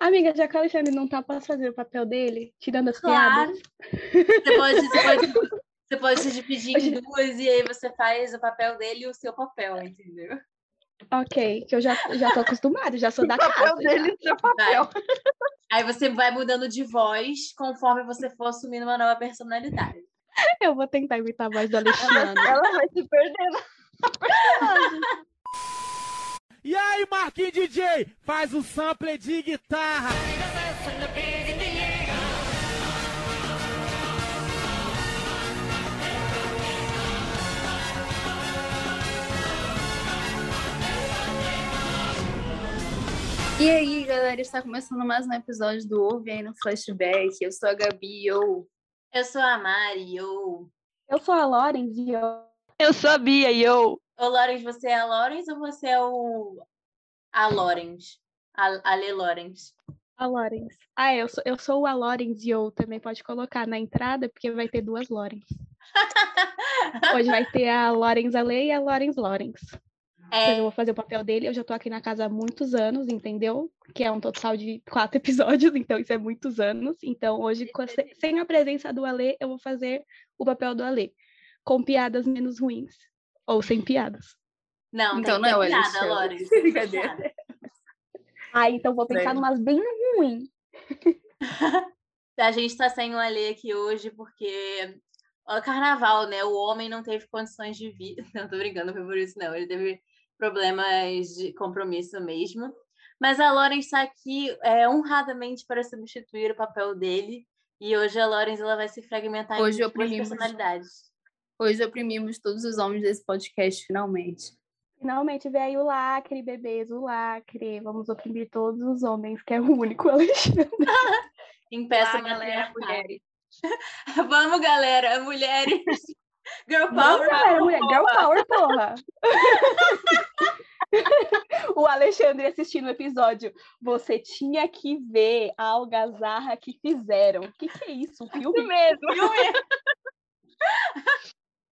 Amiga, já que o Alexandre não tá, posso fazer o papel dele? Tirando as Claro. piadas? Você pode, você pode, você pode se dividir em duas e aí você faz o papel dele e o seu papel, entendeu? Ok, que eu já, já tô acostumada, já sou da O papel casa. já. dele é papel. Aí você vai mudando de voz conforme você for assumindo uma nova personalidade. Eu vou tentar imitar a voz do Alexandre. Ela vai se perdendo. E aí, Marquinhos DJ, faz o sample de guitarra. E aí, galera, está começando mais um episódio do Ouve aí no Flashback. Eu sou a Gabi, eu... Eu sou a Mari, eu... Eu sou a Loren e eu... Eu sou a Bia eu. Ô, Lorenz, você é a Lorenz ou você é o... A Lorenz? A, a Lê Lorenz. A Lorenz. Ah, eu sou, eu sou a Lorenz e eu também pode colocar na entrada, porque vai ter duas Lorenz. Hoje vai ter a Lorenz Ale e a Lorenz Lorenz. Então, eu É, vou fazer o papel dele. Eu já tô aqui na casa há muitos anos, entendeu? Que é um total de quatro episódios, então isso é muitos anos. Então, hoje, sem a presença do Alê, eu vou fazer o papel do Alê. Com piadas menos ruins. Ou sem piadas. não, Então tem não, ter piada, ter Brincadeira. Ah, então vou pensar Sério? numas bem ruins. A gente tá sem o Alê aqui hoje porque o carnaval, né? O homem não teve condições de vir. Não, tô brincando, foi por isso, não. Ele teve problemas de compromisso mesmo. Mas a Loren está aqui é, honradamente para substituir o papel dele. E hoje a ela vai se fragmentar Hoje em duas oprimimos. personalidades. Hoje oprimimos todos os homens desse podcast, finalmente. Finalmente veio o lacre, bebês, o lacre. Vamos oprimir todos os homens, que é o único Alexandre. Impeça Ah, galera, mulheres. Vamos, galera, mulheres. Girl power. galera, mulher, girl power, porra. o Alexandre assistindo o episódio. Você tinha que ver a algazarra que fizeram. O que, que é isso? Um filme? mesmo.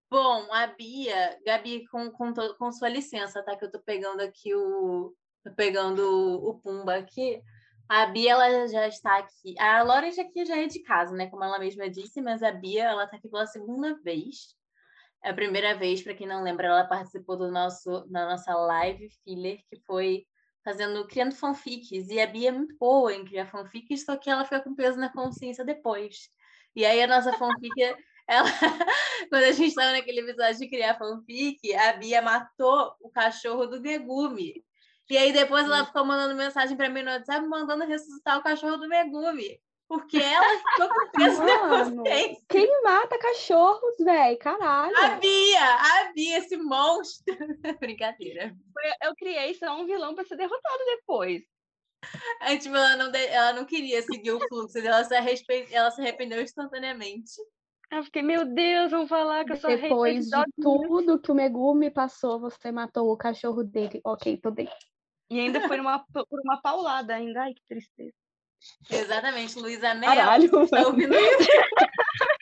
Bom, a Bia, Gabi, com, com, com sua licença, tá? Que eu tô pegando aqui o. Tô pegando o, Pumba aqui. A Bia, ela já está aqui. A Lauren já aqui já é de casa, né? Como ela mesma disse, mas a Bia, ela tá aqui pela segunda vez. É a primeira vez, para quem não lembra, ela participou do nosso, da nossa live filler, que foi fazendo, criando fanfics. E a Bia é muito boa em criar fanfics, só que ela fica com peso na consciência depois. E aí a nossa fanfic, ela, quando a gente estava naquele episódio de criar fanfic, a Bia matou o cachorro do Megumi. E aí depois ela ficou mandando mensagem para mim no WhatsApp, mandando ressuscitar o cachorro do Megumi. Porque ela ficou com peso Mano, consciência. quem mata cachorros, velho? Caralho. A Bia, a Bia, esse monstro. Brincadeira. Eu criei só um vilão pra ser derrotado depois. Aí, tipo, ela não, ela não queria seguir o fluxo, ela se, ela se arrependeu instantaneamente. Eu fiquei, meu Deus, vão falar que eu sou Depois de tudo que o Megumi passou, você matou o cachorro dele. Ok, tô bem. E ainda foi numa, por uma paulada ainda. Ai, que tristeza. Exatamente, Luísa Mel. Caralho, Tá ouvindo isso?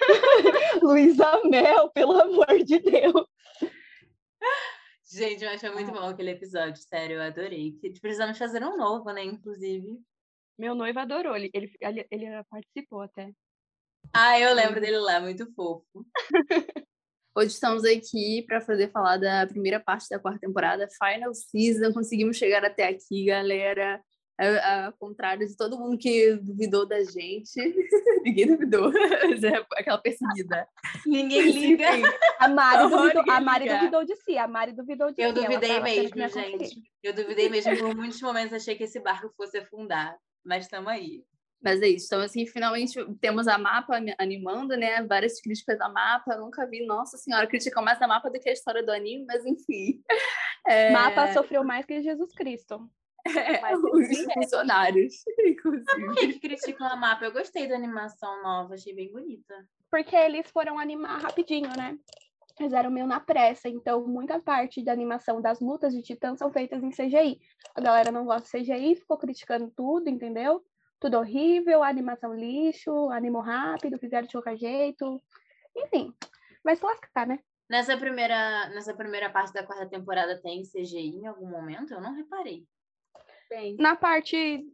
Luísa Mel, pelo amor de Deus. Gente, mas foi muito bom aquele episódio, sério, eu adorei. Precisamos fazer um novo, né, inclusive. Meu noivo adorou, ele, ele, ele participou até. Ah, eu lembro dele lá, muito fofo. Hoje estamos aqui para fazer falar da primeira parte da quarta temporada, Final Season. Conseguimos chegar até aqui, galera. A- Ao contrário de todo mundo que duvidou da gente. Ninguém duvidou. É Aquela perseguida. Ninguém liga. A Mari, duvidou, a Mari duvidou de si. A Mari duvidou de Eu si. ela duvidei que mesmo, gente. Eu duvidei mesmo. Por muitos momentos achei que esse barco fosse afundar. Mas estamos aí. Mas é isso. Então, assim, finalmente temos a mapa animando, né? Várias críticas a mapa. Eu nunca vi, nossa senhora, criticar mais a mapa do que a história do anime, mas enfim. É, Mapa sofreu mais que Jesus Cristo. é, mas os funcionários, Por inclusive. que, que criticam a mapa? Eu gostei da animação nova, achei bem bonita. Porque eles foram animar rapidinho, né? Eles eram meio na pressa, então muita parte da animação das lutas de titãs são feitas em CGI. A galera não gosta de CGI, ficou criticando tudo, entendeu? Tudo horrível, animação lixo, animou rápido, fizeram de qualquer jeito. Enfim, vai se lascar, né? Nessa primeira, nessa primeira parte da quarta temporada tem CGI em algum momento? Eu não reparei. Tem. na parte.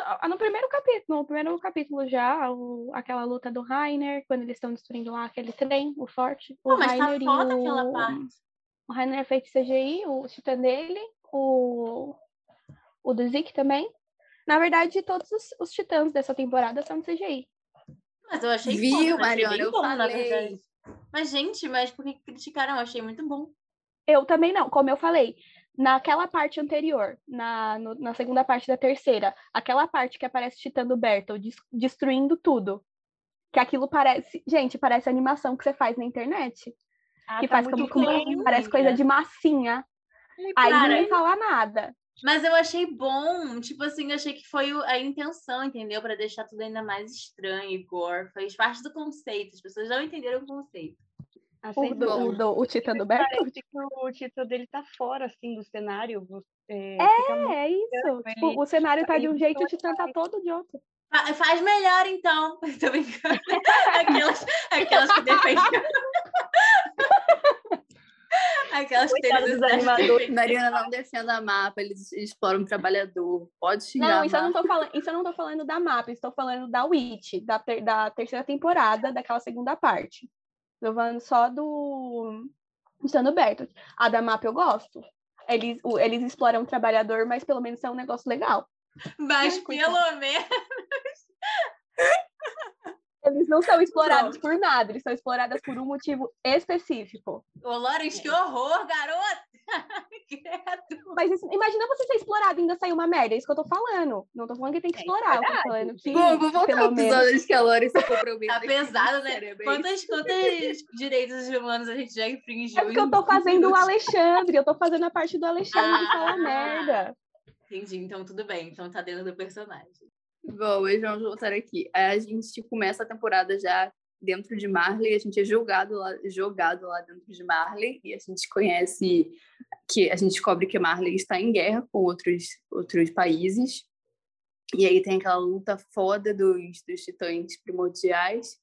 ah, No primeiro capítulo, no primeiro capítulo já, o- aquela luta do Rainer, quando eles estão destruindo lá aquele trem, o forte. O Pô, mas tá Rainer e foda o- aquela parte. O Rainer é feito CGI, o titã dele, o, o do Zeke também. Na verdade, todos os, os titãs dessa temporada são de CGI. Mas eu achei Viu, eu achei Mariana? bem Eu bom, falei. Mas, gente, mas por que criticaram? Eu achei muito bom. Eu também não, como eu falei, naquela parte anterior, na, no- na segunda parte da terceira, aquela parte que aparece o Titã do Bertolt des- destruindo tudo. Que aquilo parece. Gente, parece animação que você faz na internet. Ah, que tá faz como, parece coisa de massinha. Aí Cara, ninguém fala nada. Mas eu achei bom, tipo assim, eu achei que foi o- a intenção, entendeu? Pra deixar tudo ainda mais estranho e gore. Fez parte do conceito, as pessoas não entenderam o conceito. O, Assim, do, o, do- o Titã do Parece que o título dele tá fora, assim, do cenário. É, muito- É isso. Tipo, o cenário tá de um jeito, o foi Titã tá todo de outro. Fa- Faz melhor, então. Tô brincando. Aquelas, aquelas que defendem. Aquelas dos animadores. Mariana, não defenda a mapa, eles exploram o trabalhador. Pode xingar Não, isso eu não tô falando, isso eu não tô falando da mapa, estou falando da Witch, da, ter- da terceira temporada, daquela segunda parte. Tô falando só do Luciano Bertolt. A da mapa eu gosto. Eles, o- eles exploram o trabalhador, mas pelo menos é um negócio legal. Mas pelo menos. Eles não são explorados por nada, eles são explorados por um motivo específico. Ô, Lawrence, que horror, garota! Mas isso- imagina você ser explorado e ainda sair uma merda, é isso que eu tô falando. Não tô falando que tem que É, explorar, eu tô falando que. Bom, vou voltar ao menos- episódio que a Lori se comprometeu. Tá pesado, né? É Quantos, quantos direitos humanos a gente já infringiu? É porque eu tô fazendo o? Alexandre, eu tô fazendo a parte do Alexandre Ah. falar merda. Entendi, então tudo bem. Então tá dentro do personagem. Hoje vamos voltar aqui. A gente começa a temporada já dentro de Marley, a gente é jogado lá, jogado lá dentro de Marley e a gente conhece que a gente descobre que Marley está em guerra com outros outros países. E aí tem aquela luta foda dos, dos titãs primordiais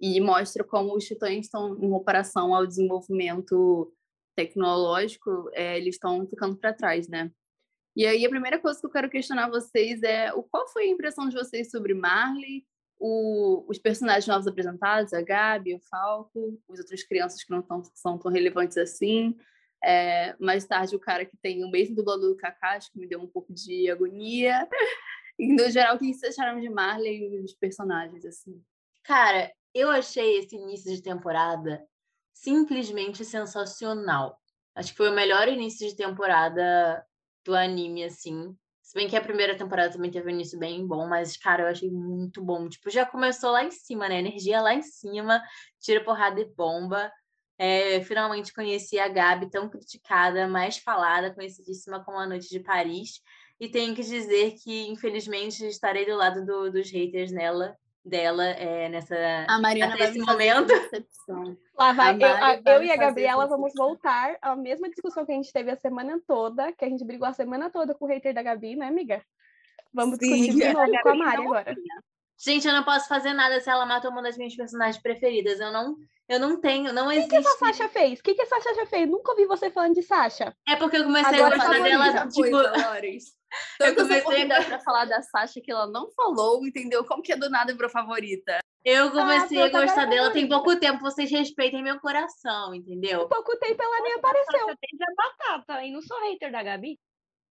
e mostra como os titãs estão em comparação ao desenvolvimento tecnológico, é, eles estão ficando para trás, né? E aí a primeira coisa que eu quero questionar vocês é o qual foi a impressão de vocês sobre Marley, o- os personagens novos apresentados, a Gabi, o Falco, as outras crianças que não tão, são tão relevantes assim. É, mais tarde o cara que tem o mesmo dublador do Kakashi, que me deu um pouco de agonia. E, no geral, o que vocês acharam de Marley e os personagens, assim? Cara, eu achei esse início de temporada simplesmente sensacional. Acho que foi o melhor início de temporada do anime, assim. Se bem que a primeira temporada também teve um início bem bom, mas, cara, eu achei muito bom. Tipo, já começou lá em cima, né? Energia lá em cima, tira porrada e bomba. É, finalmente conheci a Gabi, tão criticada, mais falada, conhecidíssima como a Noite de Paris. E tenho que dizer que, infelizmente, estarei do lado do- dos haters nela, dela é, nessa, A Mariana Até esse momento. Lá vai, eu, vai eu e a Gabriela vamos voltar à mesma discussão que a gente teve a semana toda, que a gente brigou a semana toda com o hater da Gabi, né, amiga? Vamos Sim, discutir de novo com a Mari agora. Gente, eu não posso fazer nada se ela mata uma das minhas personagens preferidas. Eu não, eu não tenho, não O que existe. essa Sasha fez? O que, que a Sasha fez? Nunca ouvi você falando de Sasha. É porque eu comecei Agora a gostar favorita, dela, tipo, Tanto eu comecei a- pra falar da Sasha que ela não falou, entendeu? Como que é do nada virou favorita? eu comecei a pronto, agora gostar é dela tem pouco tempo. Vocês respeitem meu coração, entendeu? Em pouco tempo ela nem apareceu. Sasha desde a batata, e não sou hater da Gabi.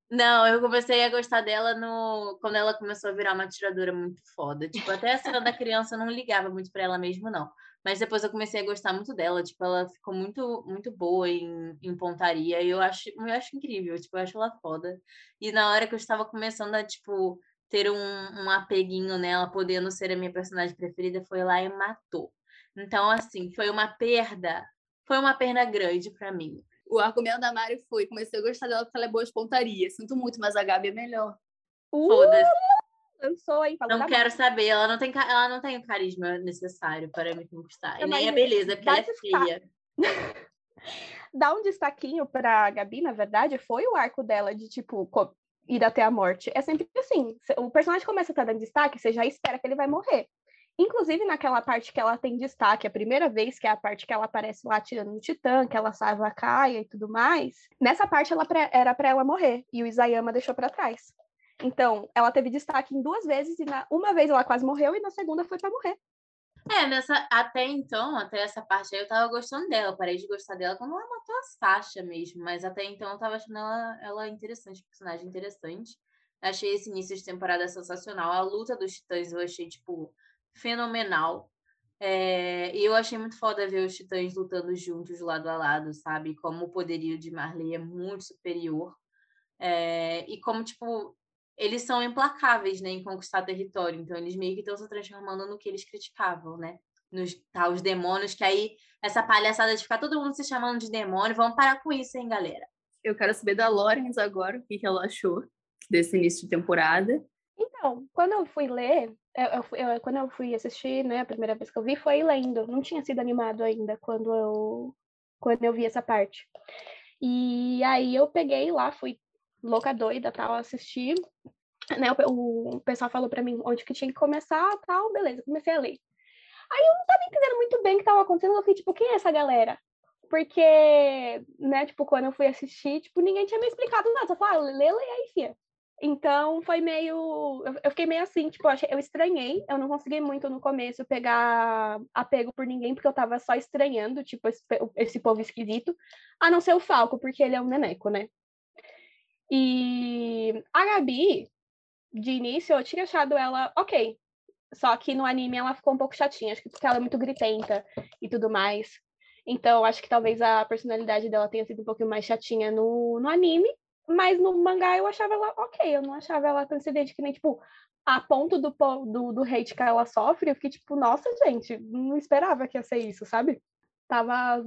Não, eu comecei a gostar dela no quando ela começou a virar uma tiradora muito foda. Tipo, até a cena da criança eu não ligava muito pra ela mesmo, não. Mas depois eu comecei a gostar muito dela. Tipo, ela ficou muito, muito boa em, em pontaria. E eu acho, eu acho incrível. Tipo, eu acho ela foda. E na hora que eu estava começando a, tipo, ter um, um apeguinho nela, podendo ser a minha personagem preferida, foi lá e matou. Então, assim, foi uma perda. Foi uma perda grande pra mim. O argumento da Mari foi: comecei a gostar dela porque ela é boa de pontaria. Sinto muito, mas a Gabi é melhor. Uh, Foda-se. Lançou falou Não da quero saber, ela não tem, ela não tem o carisma necessário para me conquistar. E nem a mas beleza, porque dá ela é feia. dar um destaquinho pra Gabi, na verdade, foi o arco dela de, tipo, ir até a morte. É sempre assim, o personagem começa a estar dando destaque, você já espera que ele vai morrer. Inclusive, naquela parte que ela tem destaque, a primeira vez, que é a parte que ela aparece lá tirando no Titã, que ela salva a Kaia e tudo mais, nessa parte ela era pra ela morrer, e o Isayama deixou pra trás. Então, ela teve destaque em duas vezes, e na uma vez ela quase morreu, e na segunda foi para morrer. É, nessa, até então, até essa parte aí, eu tava gostando dela. Parei de gostar dela quando ela matou a Sasha mesmo. Mas até então eu tava achando ela, ela interessante, personagem interessante. Achei esse início de temporada sensacional. A luta dos titãs eu achei, tipo, fenomenal. É, e eu achei muito foda ver os titãs lutando juntos, lado a lado, sabe? Como o poderio de Marley é muito superior. É, e como, tipo, eles são implacáveis, né, em conquistar território. Então, eles meio que estão se transformando no que eles criticavam, né? Nos tá, os demônios, que aí, essa palhaçada de ficar todo mundo se chamando de demônio, vamos parar com isso, hein, galera? Eu quero saber da Lawrence agora, o que, que ela achou desse início de temporada. Então, quando eu fui ler, eu, eu, eu, quando eu fui assistir, né, a primeira vez que eu vi foi lendo. Não tinha sido animado ainda quando eu, quando eu vi essa parte. E aí eu peguei lá, fui louca doida para assistir. Né, o, o pessoal falou para mim onde que tinha que começar, tal, beleza, comecei a ler. Aí eu não tava entendendo muito bem o que tava acontecendo, eu fiquei tipo, quem é essa galera? Porque, né, tipo, quando eu fui assistir, tipo, ninguém tinha me explicado nada, só falava, ah, lê, lê aí, fia. Então foi meio. Eu fiquei meio assim, tipo, eu estranhei. Eu não consegui muito no começo pegar apego por ninguém, porque eu tava só estranhando, tipo, esse povo esquisito. A não ser o Falco, porque ele é um neneco, né? E a Gabi, de início, eu tinha achado ela ok. Só que no anime ela ficou um pouco chatinha, acho que porque ela é muito gritenta e tudo mais. Então, acho que talvez a personalidade dela tenha sido um pouquinho mais chatinha no, no anime. Mas no mangá eu achava ela ok, eu não achava ela tão incidente que nem, tipo, a ponto do, do, do hate que ela sofre, eu fiquei tipo, nossa, gente, não esperava que ia ser isso, sabe? Tava.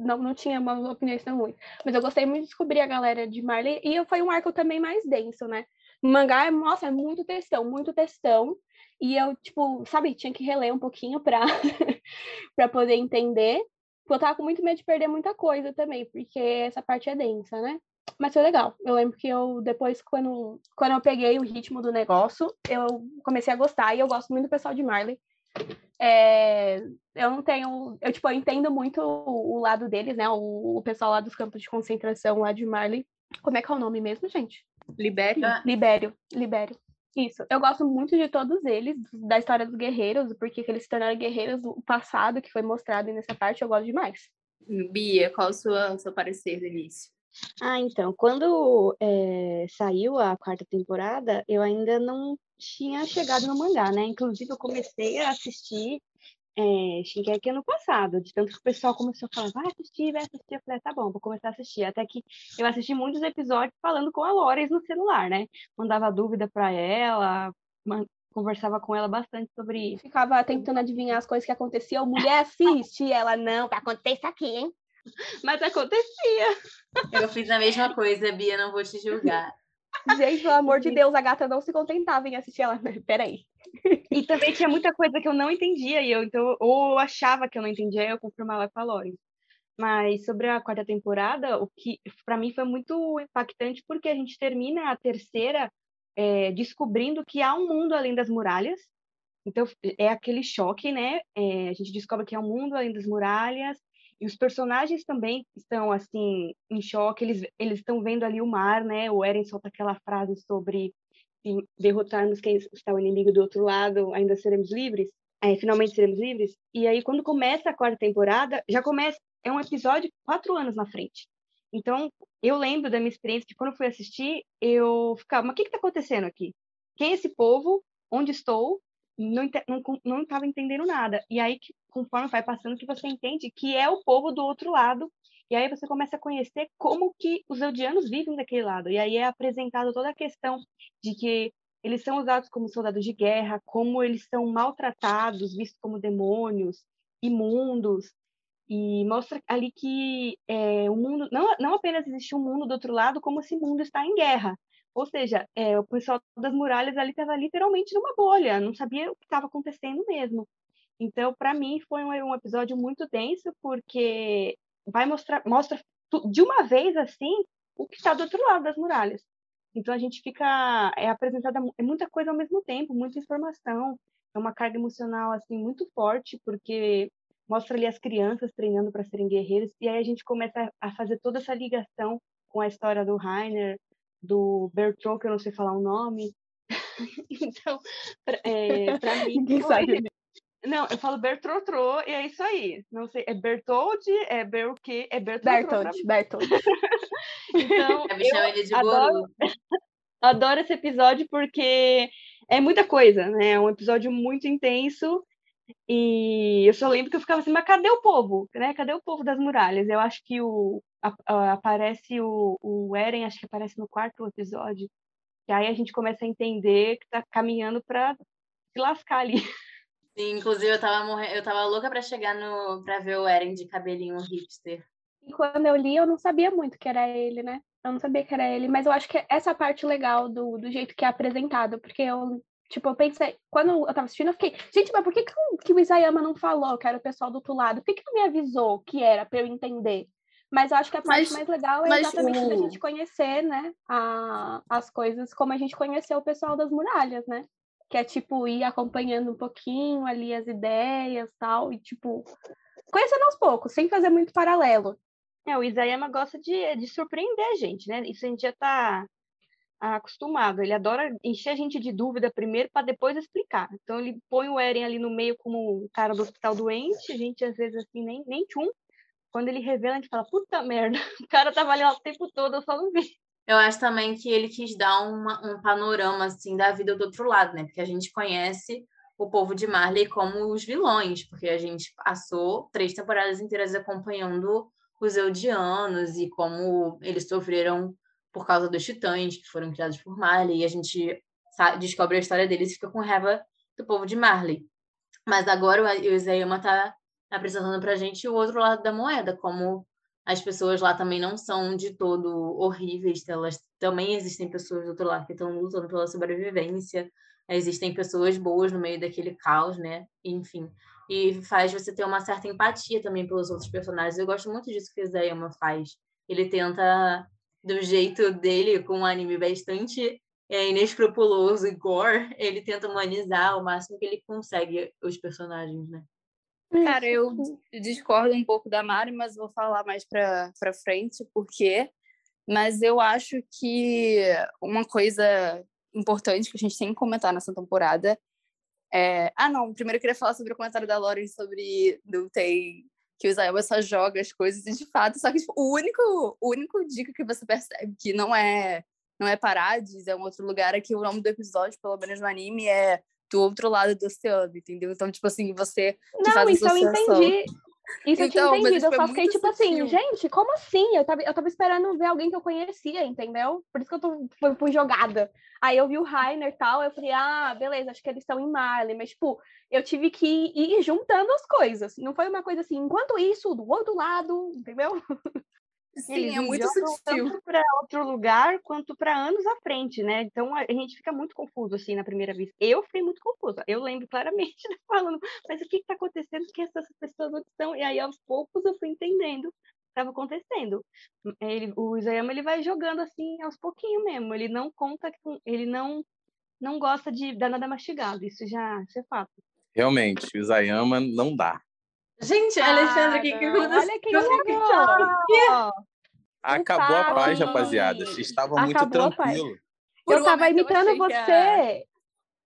Não, não tinha uma opinião tão ruim. Mas eu gostei muito de descobrir a galera de Marley, e foi um arco também mais denso, né? O mangá, é, nossa, é muito textão, muito textão. E eu, tipo, sabe, tinha que reler um pouquinho pra, pra poder entender. Porque eu tava com muito medo de perder muita coisa também, porque essa parte é densa, né? Mas foi legal. Eu lembro que eu, depois, quando, quando eu peguei o ritmo do negócio, eu comecei a gostar. E eu gosto muito do pessoal de Marley. É, eu não tenho. Eu, tipo, eu entendo muito o, o lado deles, né? O, o, pessoal lá dos campos de concentração lá de Marley. Como é que é o nome mesmo, gente? Libério? Ah. Libério. Libério. Isso. Eu gosto muito de todos eles, da história dos guerreiros, porque eles se tornaram guerreiros, o passado que foi mostrado nessa parte, eu gosto demais. Bia, qual o seu, seu parecer do início? Ah, então, quando é, saiu a quarta temporada, eu ainda não tinha chegado no mangá, né? Inclusive, eu comecei a assistir é, Shinkeki ano passado, de tanto que o pessoal começou a falar, vai assistir, vai assistir. Eu falei, tá bom, vou começar a assistir. Até que eu assisti muitos episódios falando com a Lores no celular, né? Mandava dúvida para ela, conversava com ela bastante sobre isso. Ficava tentando adivinhar as coisas que aconteciam. Mulher assiste, ela não, vai acontecer isso aqui, hein? Mas acontecia. Eu fiz a mesma coisa, Bia, não vou te julgar. Gente, pelo amor de Deus, a gata não se contentava em assistir ela. Peraí. E também tinha muita coisa que eu não entendia, e eu, então, ou eu achava que eu não entendia, eu confirmava com a Lori. Mas sobre a quarta temporada, o que para mim foi muito impactante, porque a gente termina a terceira é, descobrindo que há um mundo além das muralhas. Então, é aquele choque, né? É, a gente descobre que há um mundo além das muralhas, e os personagens também estão, assim, em choque, eles, estão vendo ali o mar, né? O Eren solta aquela frase sobre se derrotarmos quem está o inimigo do outro lado, ainda seremos livres. É, finalmente seremos livres. E aí, quando começa a quarta temporada, já começa, é um episódio quatro anos na frente. Então, eu lembro da minha experiência de quando eu fui assistir, eu ficava, mas o que está acontecendo aqui? Quem é esse povo? Onde estou? Não não estava entendendo nada. E aí, conforme vai passando, que você entende que é o povo do outro lado. E aí você começa a conhecer como que os eldianos vivem daquele lado. E aí é apresentado toda a questão de que eles são usados como soldados de guerra, como eles são maltratados, vistos como demônios, imundos. E mostra ali que é, o mundo não, não apenas existe um mundo do outro lado, como esse mundo está em guerra. Ou seja, é, o pessoal das muralhas ali estava literalmente numa bolha, não sabia o que estava acontecendo mesmo. Então, para mim, foi um, um, episódio muito denso, porque vai mostrar, mostra de uma vez assim o que está do outro lado das muralhas. Então a gente fica é apresentada é muita coisa ao mesmo tempo, muita informação, é uma carga emocional assim muito forte, porque mostra ali as crianças treinando para serem guerreiros e aí a gente começa a fazer toda essa ligação com a história do Rainer, do Bertrand, que eu não sei falar o nome. então, pra, é, pra mim. Ninguém foi- sabe. Não, eu falo Bertrotro e é isso aí. Não sei, é Bertold, é Berquê, é pra Bertold, Bertold. Então, Eu ele de adoro- adoro esse episódio porque é muita coisa, né? É um episódio muito intenso. E eu só lembro que eu ficava assim, mas cadê o povo? Né? Cadê o povo das muralhas? Eu acho que o, a- a- aparece o, o Eren, acho que aparece no quarto episódio. E aí a gente começa a entender que tá caminhando para se lascar ali. Sim, inclusive eu tava morrendo, eu tava louca pra chegar no para ver o Eren de cabelinho hipster. E quando eu li, eu não sabia muito que era ele, né? Eu não sabia que era ele, mas eu acho que essa parte legal do, do jeito que é apresentado, porque eu, tipo, eu pensei, quando eu tava assistindo, eu fiquei, gente, mas por que, que, o- que o Isayama não falou que era o pessoal do outro lado? Por que, que não me avisou que era pra eu entender? Mas eu acho que a parte Mas- mais legal é exatamente da o- gente conhecer, né, a, as coisas como a gente conheceu o pessoal das muralhas, né? Que é, tipo, ir acompanhando um pouquinho ali as ideias tal, e, tipo, conhecendo aos poucos, sem fazer muito paralelo. É, o Isayama gosta de, de surpreender a gente, né? Isso a gente já tá acostumado. Ele adora encher a gente de dúvida primeiro para depois explicar. Então ele põe o Eren ali no meio como o cara do hospital doente, a gente às vezes assim nem, nem tchum. Quando ele revela, a gente fala, puta merda, o cara tava ali o tempo todo, eu só não vi. Eu acho também que ele quis dar uma- um panorama assim da vida do outro lado, né? Porque a gente conhece o povo de Marley como os vilões, porque a gente passou três temporadas inteiras acompanhando os Eldianos e como eles sofreram por causa dos titãs que foram criados por Marley, e a gente descobre a história deles e fica com raiva do povo de Marley. Mas agora o Isayama tá apresentando pra gente o outro lado da moeda, como as pessoas lá também não são de todo horríveis, elas também existem pessoas do outro lado que estão lutando pela sobrevivência, existem pessoas boas no meio daquele caos, né? Enfim, e faz você ter uma certa empatia também pelos outros personagens. Eu gosto muito disso que o Isayama faz. Ele tenta, do jeito dele, com um anime bastante é, inescrupuloso e gore, ele tenta humanizar o máximo que ele consegue os personagens, né? Cara, eu discordo um pouco da Mari, mas vou falar mais pra, pra frente, por quê. Mas eu acho que uma coisa importante que a gente tem que comentar nessa temporada é... Ah, não, primeiro eu queria falar sobre o comentário da Lauren sobre não tem que o Isayama só joga as coisas e de fato, só que tipo, o único o único dica que você percebe que não é não é Parades, é um outro lugar é que o nome do episódio, pelo menos no anime, é do outro lado do oceano, entendeu? Então, tipo assim, você Não, faz eu associação. entendi. Isso Então, eu tinha entendido. tipo, eu é só fiquei tipo assim, sutil. gente, como assim? Eu tava, eu tava esperando ver alguém que eu conhecia, entendeu? Por isso que eu tô, fui, fui jogada. Aí eu vi o Rainer e tal, eu falei, ah, beleza, acho que eles estão em Marley. Mas, tipo, eu tive que ir juntando as coisas. Não foi uma coisa assim, enquanto isso, do outro lado, entendeu? Sim, Eles é muito sutil. tanto para outro lugar quanto para anos à frente, né? Então a gente fica muito confuso assim na primeira vista. Eu fiquei muito confusa. Eu lembro claramente de falando, mas o que está acontecendo? Que essas pessoas onde estão? E aí aos poucos eu fui entendendo o que estava acontecendo. Ele, o Isayama ele vai jogando assim aos pouquinhos mesmo. Ele não conta com, ele não não gosta de dar nada mastigado. Isso já isso é fato. Realmente, o Isayama não dá. Gente, Alexandre, o que, que aconteceu? Olha quem Eu chegou! Acabou a paz, Pai. rapaziada. Estava muito tranquilo. Eu um tava momento eu imitando achei que a- você.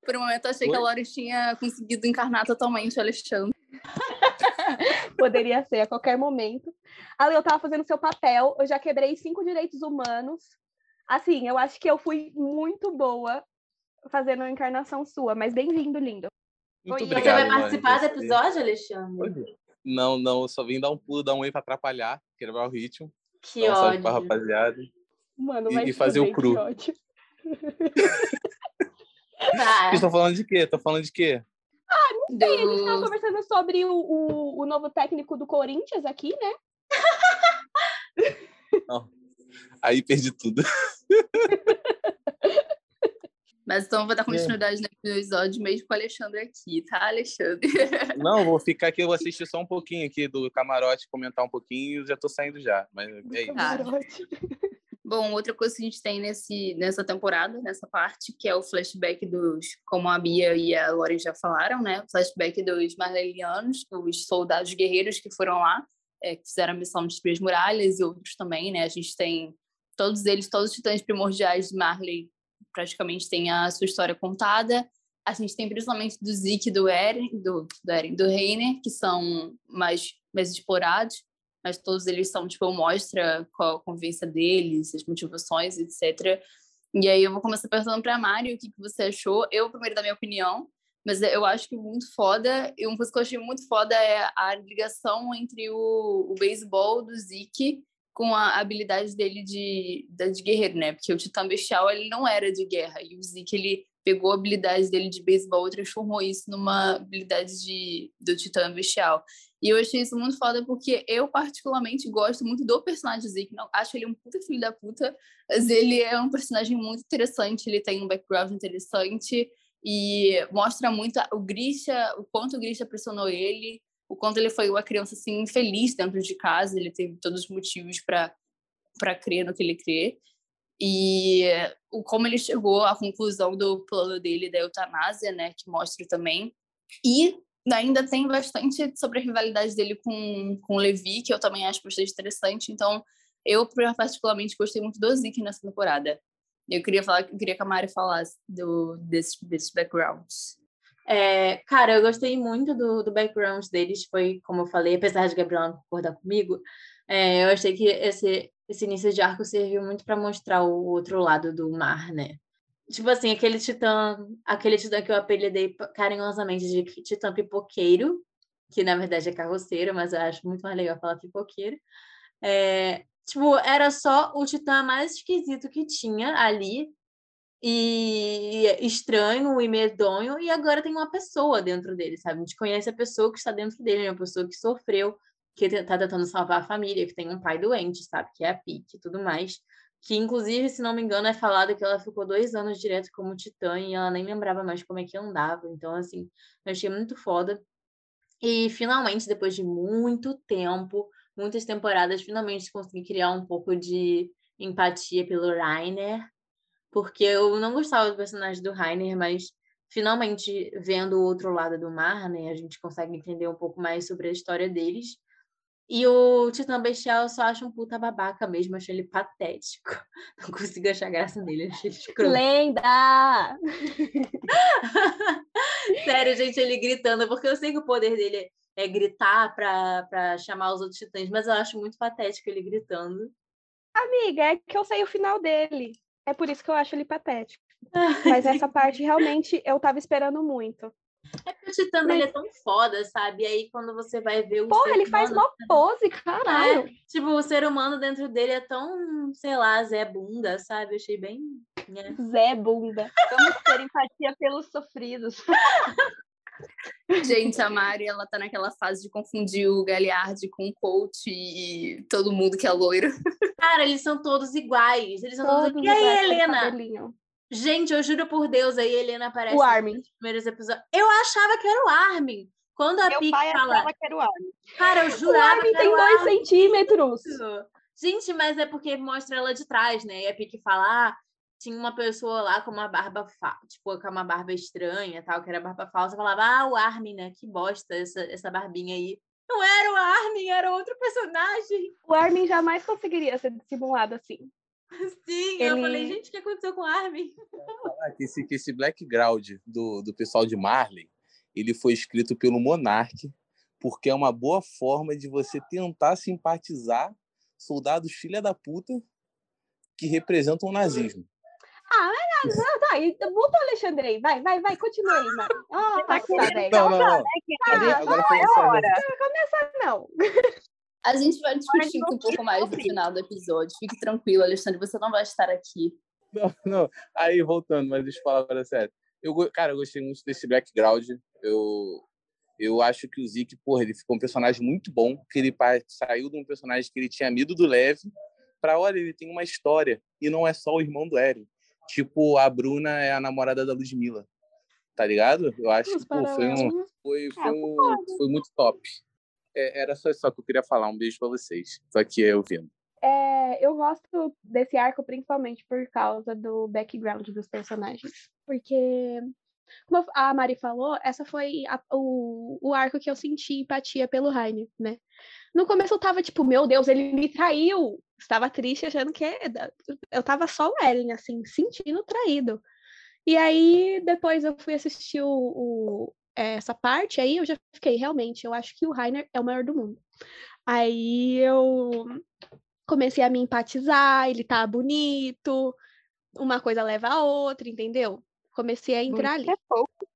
Por um momento eu achei que a Oi? Lori tinha conseguido encarnar totalmente o Alexandre. Poderia ser a qualquer momento. Ali eu tava fazendo seu papel, eu já quebrei cinco direitos humanos. Assim, eu acho que eu fui muito boa fazendo a encarnação sua, mas bem-vindo, lindo. Muito Oi, Você obrigado. vai Lani, participar do você. episódio, Alexandre? Não, não, eu só vim dar um pulo, dar um oi pra atrapalhar, quebrar o ritmo. Que dar um salve pra ódio. rapaziada. Mano, E- mas e fazer o cru. ódio. Tá. Vocês estão falando de quê? Tô falando de quê? E a gente tava Do... conversando sobre o, o, o novo técnico do Corinthians aqui, né? Aí perdi tudo. Mas então eu vou dar É. continuidade no episódio mesmo com o Alexandre aqui, tá, Alexandre? Não, vou ficar aqui, eu vou assistir só um pouquinho aqui do camarote, comentar um pouquinho e já tô saindo já. Mas é isso. Tá. Camarote. Bom, outra coisa que a gente tem nesse, nessa temporada, nessa parte, que é o flashback dos, como a Bia e a Lori já falaram, né? O flashback dos marlelianos, os soldados guerreiros que foram lá, é, que fizeram a missão de destruir as muralhas e outros também, né? A gente tem todos eles, todos os titãs primordiais de Marley, praticamente têm a sua história contada. A gente tem principalmente do Zeke e do Eren, do, do Eren, do Reiner, que são mais, mais explorados, mas todos eles são, tipo, mostra qual a convivência deles, as motivações, etc. E aí eu vou começar perguntando para a Mari o que, que você achou. Eu, primeiro, da minha opinião, mas eu acho que muito foda, e uma coisa que eu achei muito foda é a ligação entre o, o beisebol do Zeke com a habilidade dele de, de guerreiro, né? Porque o Titã Bestial, ele não era de guerra, e o Zeke, ele pegou a habilidade dele de beisebol e transformou isso numa habilidade de, do Titã Bestial. E eu achei isso muito foda porque eu, particularmente, gosto muito do personagem Zeke. Não, acho ele um puta filho da puta, mas ele é um personagem muito interessante, ele tem um background interessante e mostra muito o Grisha, o quanto o Grisha pressionou ele, o quanto ele foi uma criança assim infeliz dentro de casa, ele teve todos os motivos para para crer no que ele crê e o como ele chegou à conclusão do plano dele da eutanásia, né, que mostra também. E ainda tem bastante sobre a rivalidade dele com com Levi, que eu também acho bastante interessante. Então, eu particularmente gostei muito do Zeke nessa temporada. Eu queria falar, eu queria que a Mari falasse do, desses, desses backgrounds. É, cara, eu gostei muito do, do background deles, foi como eu falei, apesar de Gabriela não concordar comigo, é, eu achei que esse, esse início de arco serviu muito para mostrar o outro lado do mar, né? Tipo assim, aquele titã, aquele titã que eu apelidei carinhosamente de titã pipoqueiro, que na verdade é carroceiro, mas eu acho muito mais legal falar pipoqueiro. É, Tipo, era só o titã mais esquisito que tinha ali. E estranho e medonho, e agora tem uma pessoa dentro dele, sabe? A gente conhece a pessoa que está dentro dele, uma pessoa que sofreu, que está tentando salvar a família, que tem um pai doente, sabe? Que é a Pique e tudo mais. Que, inclusive, se não me engano, é falado que ela ficou dois anos direto como titã e ela nem lembrava mais como é que andava. Então, assim, eu achei muito foda. E, finalmente, depois de muito tempo, muitas temporadas, finalmente consegui criar um pouco de empatia pelo Rainer, porque eu não gostava do personagem do Rainer, mas finalmente vendo o outro lado do mar, né, a gente consegue entender um pouco mais sobre a história deles. E o Titã Bestial eu só acho um puta babaca mesmo, achei ele patético. Não consigo achar graça nele, achei ele escroto. Lenda! Sério, gente, ele gritando, porque eu sei que o poder dele é, gritar para chamar os outros titãs, mas eu acho muito patético ele gritando. Amiga, é que eu sei o final dele. É por isso que eu acho ele patético. mas essa parte realmente eu tava esperando muito. É porque o Titã mas... ele é tão foda, sabe? E aí quando você vai ver o. Porra, ele humano, faz uma pose, caralho. É, tipo, o ser humano dentro dele é tão, sei lá, Zé Bunda, sabe? Eu achei bem. Né? Zé Bunda. Vamos ter empatia pelos sofridos. Gente, a Mari, ela tá naquela fase de confundir o Galiard com o coach e todo mundo que é loiro. Cara, eles são todos iguais. Eles são todos, todos E aí, Helena? Gente, eu juro por Deus, aí a Helena aparece o Armin. nos primeiros episódios. Eu achava que era o Armin. Quando a Meu Pique pai fala... achava que era o Armin. Cara, eu jurava o Armin que tem dois Armin. centímetros. Gente, mas é porque mostra ela de trás, né? E a Pique fala, ah, tinha uma pessoa lá com uma barba, fa... tipo, com uma barba estranha, tal, que era barba falsa, falava, ah, o Armin, né? Que bosta essa, essa barbinha aí. Não era o Armin, era outro personagem. O Armin jamais conseguiria ser dissimulado assim. Sim, Ele... eu falei, gente, o que aconteceu com o Armin? Que esse, que esse background do, do pessoal de Marley, ele foi escrito pelo Monark, porque é uma boa forma de você tentar simpatizar soldados filha da puta que representam o nazismo. Ah, mas não, tá, então bota o Alexandre aí, vai, vai, vai, continua aí, mano. Ah, tá, velho. Não, não, não. Ah, Agora não foi é sério. hora. Começa, não. A gente vai discutir um pouco mais no final do episódio. Fique tranquilo, Alexandre, você não vai estar aqui. Não, não. Aí, voltando, mas deixa eu falar para sério. Eu, cara, eu gostei muito desse background. Eu, eu acho que o Zeke, porra, ele ficou um personagem muito bom, que ele saiu de um personagem que ele tinha medo do leve para, olha, ele tem uma história e não é só o irmão do Eren. Tipo, a Bruna é a namorada da Ludmilla. Tá ligado? Eu acho que pô, foi, um, foi, foi, um, foi muito top. É, era só isso que eu queria falar. Um beijo para vocês. Tô aqui ouvindo. É, eu gosto desse arco principalmente por causa do background dos personagens. Porque Como a Mari falou, essa foi a, o, o arco que eu senti empatia pelo Rainer, né? No começo eu tava tipo, meu Deus, ele me traiu. Estava triste, achando que eu tava só o Eren, assim, sentindo traído. E aí, depois eu fui assistir o, o, essa parte, aí eu já fiquei, realmente, eu acho que o Rainer é o maior do mundo. Aí eu comecei a me empatizar, ele tá bonito, uma coisa leva a outra, entendeu? Comecei a entrar Muito ali. é pouco.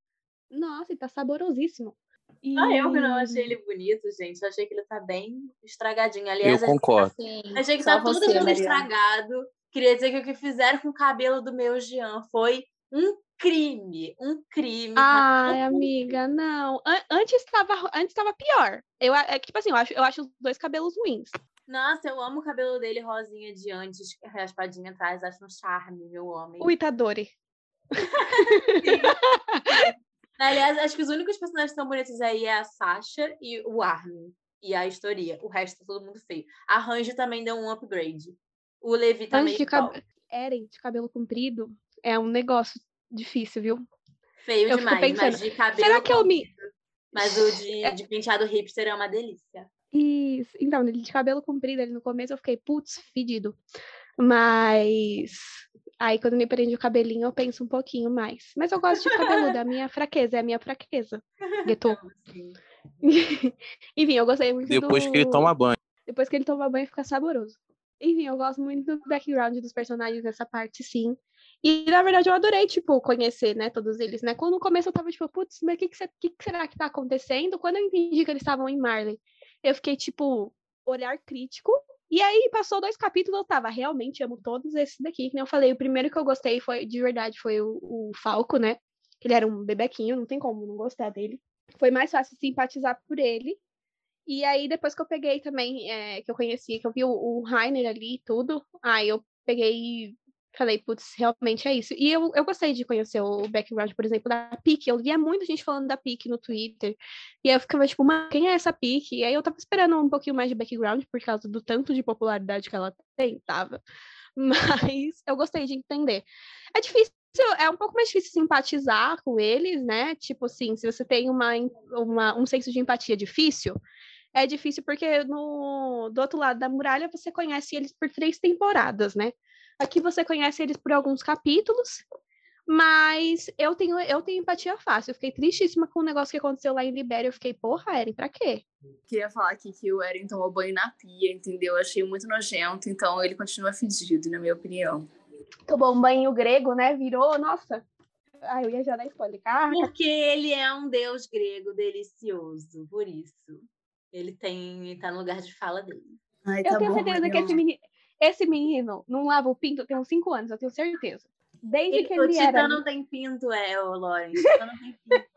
Nossa, ele tá saborosíssimo. E... Ah, eu que não achei ele bonito, gente. Eu achei que ele tá bem estragadinho. Aliás, Eu concordo. Sim, achei que só tá todo mundo Mariana. estragado. Queria dizer que o que fizeram com o cabelo do meu Jean foi um crime. Um crime. Ai, amiga, não. An- antes estava antes estava pior. Eu é que, tipo assim, eu acho, eu acho os dois cabelos ruins. Nossa, eu amo o cabelo dele rosinha de antes, raspadinha atrás. Acho um charme, meu homem. O Itadori. Aliás, acho que os únicos personagens estão bonitos aí é a Sasha e o Armin. E a Historia. O resto tá todo mundo feio. A Range também deu um upgrade. O Levi também. Antes de cab... Eren de cabelo comprido é um negócio difícil, viu? Feio eu demais, mas pensando, de cabelo. Será que eu me. Mas o de, de penteado hipster é uma delícia. Isso. Então, ele de cabelo comprido ali no começo, eu fiquei, putz, fedido. Mas aí quando me prende o cabelinho, eu penso um pouquinho mais. Mas eu gosto de cabeludo, é a minha fraqueza, é a minha fraqueza. Guetou. Assim. Enfim, eu gostei muito Depois do... que ele toma banho. Depois que ele toma banho, fica saboroso. Enfim, eu gosto muito do background dos personagens nessa parte, sim. E, na verdade, eu adorei, tipo, conhecer, né, todos eles, né? Quando no começo eu tava, tipo, putz, mas o que, que, que será que tá acontecendo? Quando eu entendi que eles estavam em Marley, eu fiquei, tipo, olhar crítico. E aí, passou dois capítulos, eu tava, realmente amo todos esses daqui. Que nem eu falei, o primeiro que eu gostei foi, de verdade, foi o, o Falco, né? Ele era um bebequinho, não tem como não gostar dele. Foi mais fácil simpatizar por ele. E aí, depois que eu peguei também, é, que eu conheci, que eu vi o, o Rainer ali e tudo, aí eu peguei falei, putz, realmente é isso. E eu, eu gostei de conhecer o background, por exemplo, da Pique. Eu via muita gente falando da Pique no Twitter. E aí eu ficava tipo, mas quem é essa Pique? E aí eu tava esperando um pouquinho mais de background por causa do tanto de popularidade que ela tem, tava. Mas eu gostei de entender. É difícil, é um pouco mais difícil simpatizar com eles, né? Tipo assim, se você tem uma, uma, um senso de empatia difícil, é difícil porque no, do outro lado da muralha você conhece eles por três temporadas, né? Aqui você conhece eles por alguns capítulos, mas eu tenho, eu tenho empatia fácil. Eu fiquei tristíssima com o negócio que aconteceu lá em Libéria. Eu fiquei, porra, Eren, pra quê? Queria falar aqui que o Eren tomou banho na pia, entendeu? Eu achei muito nojento, então ele continua fedido, na minha opinião. Tomou um banho grego, né? Virou, nossa. Ai, eu ia já dar spoiler. Caraca. Porque ele é um deus grego delicioso, por isso. Ele tem. tá no lugar de fala dele. Ai, Eu tá tenho bom, certeza que esse menino, esse menino não lava o pinto tem uns 5 anos, eu tenho certeza. Desde que Ele- o ele Titã era. não tem pinto, é, ô Lauren. O Titã não tem pinto.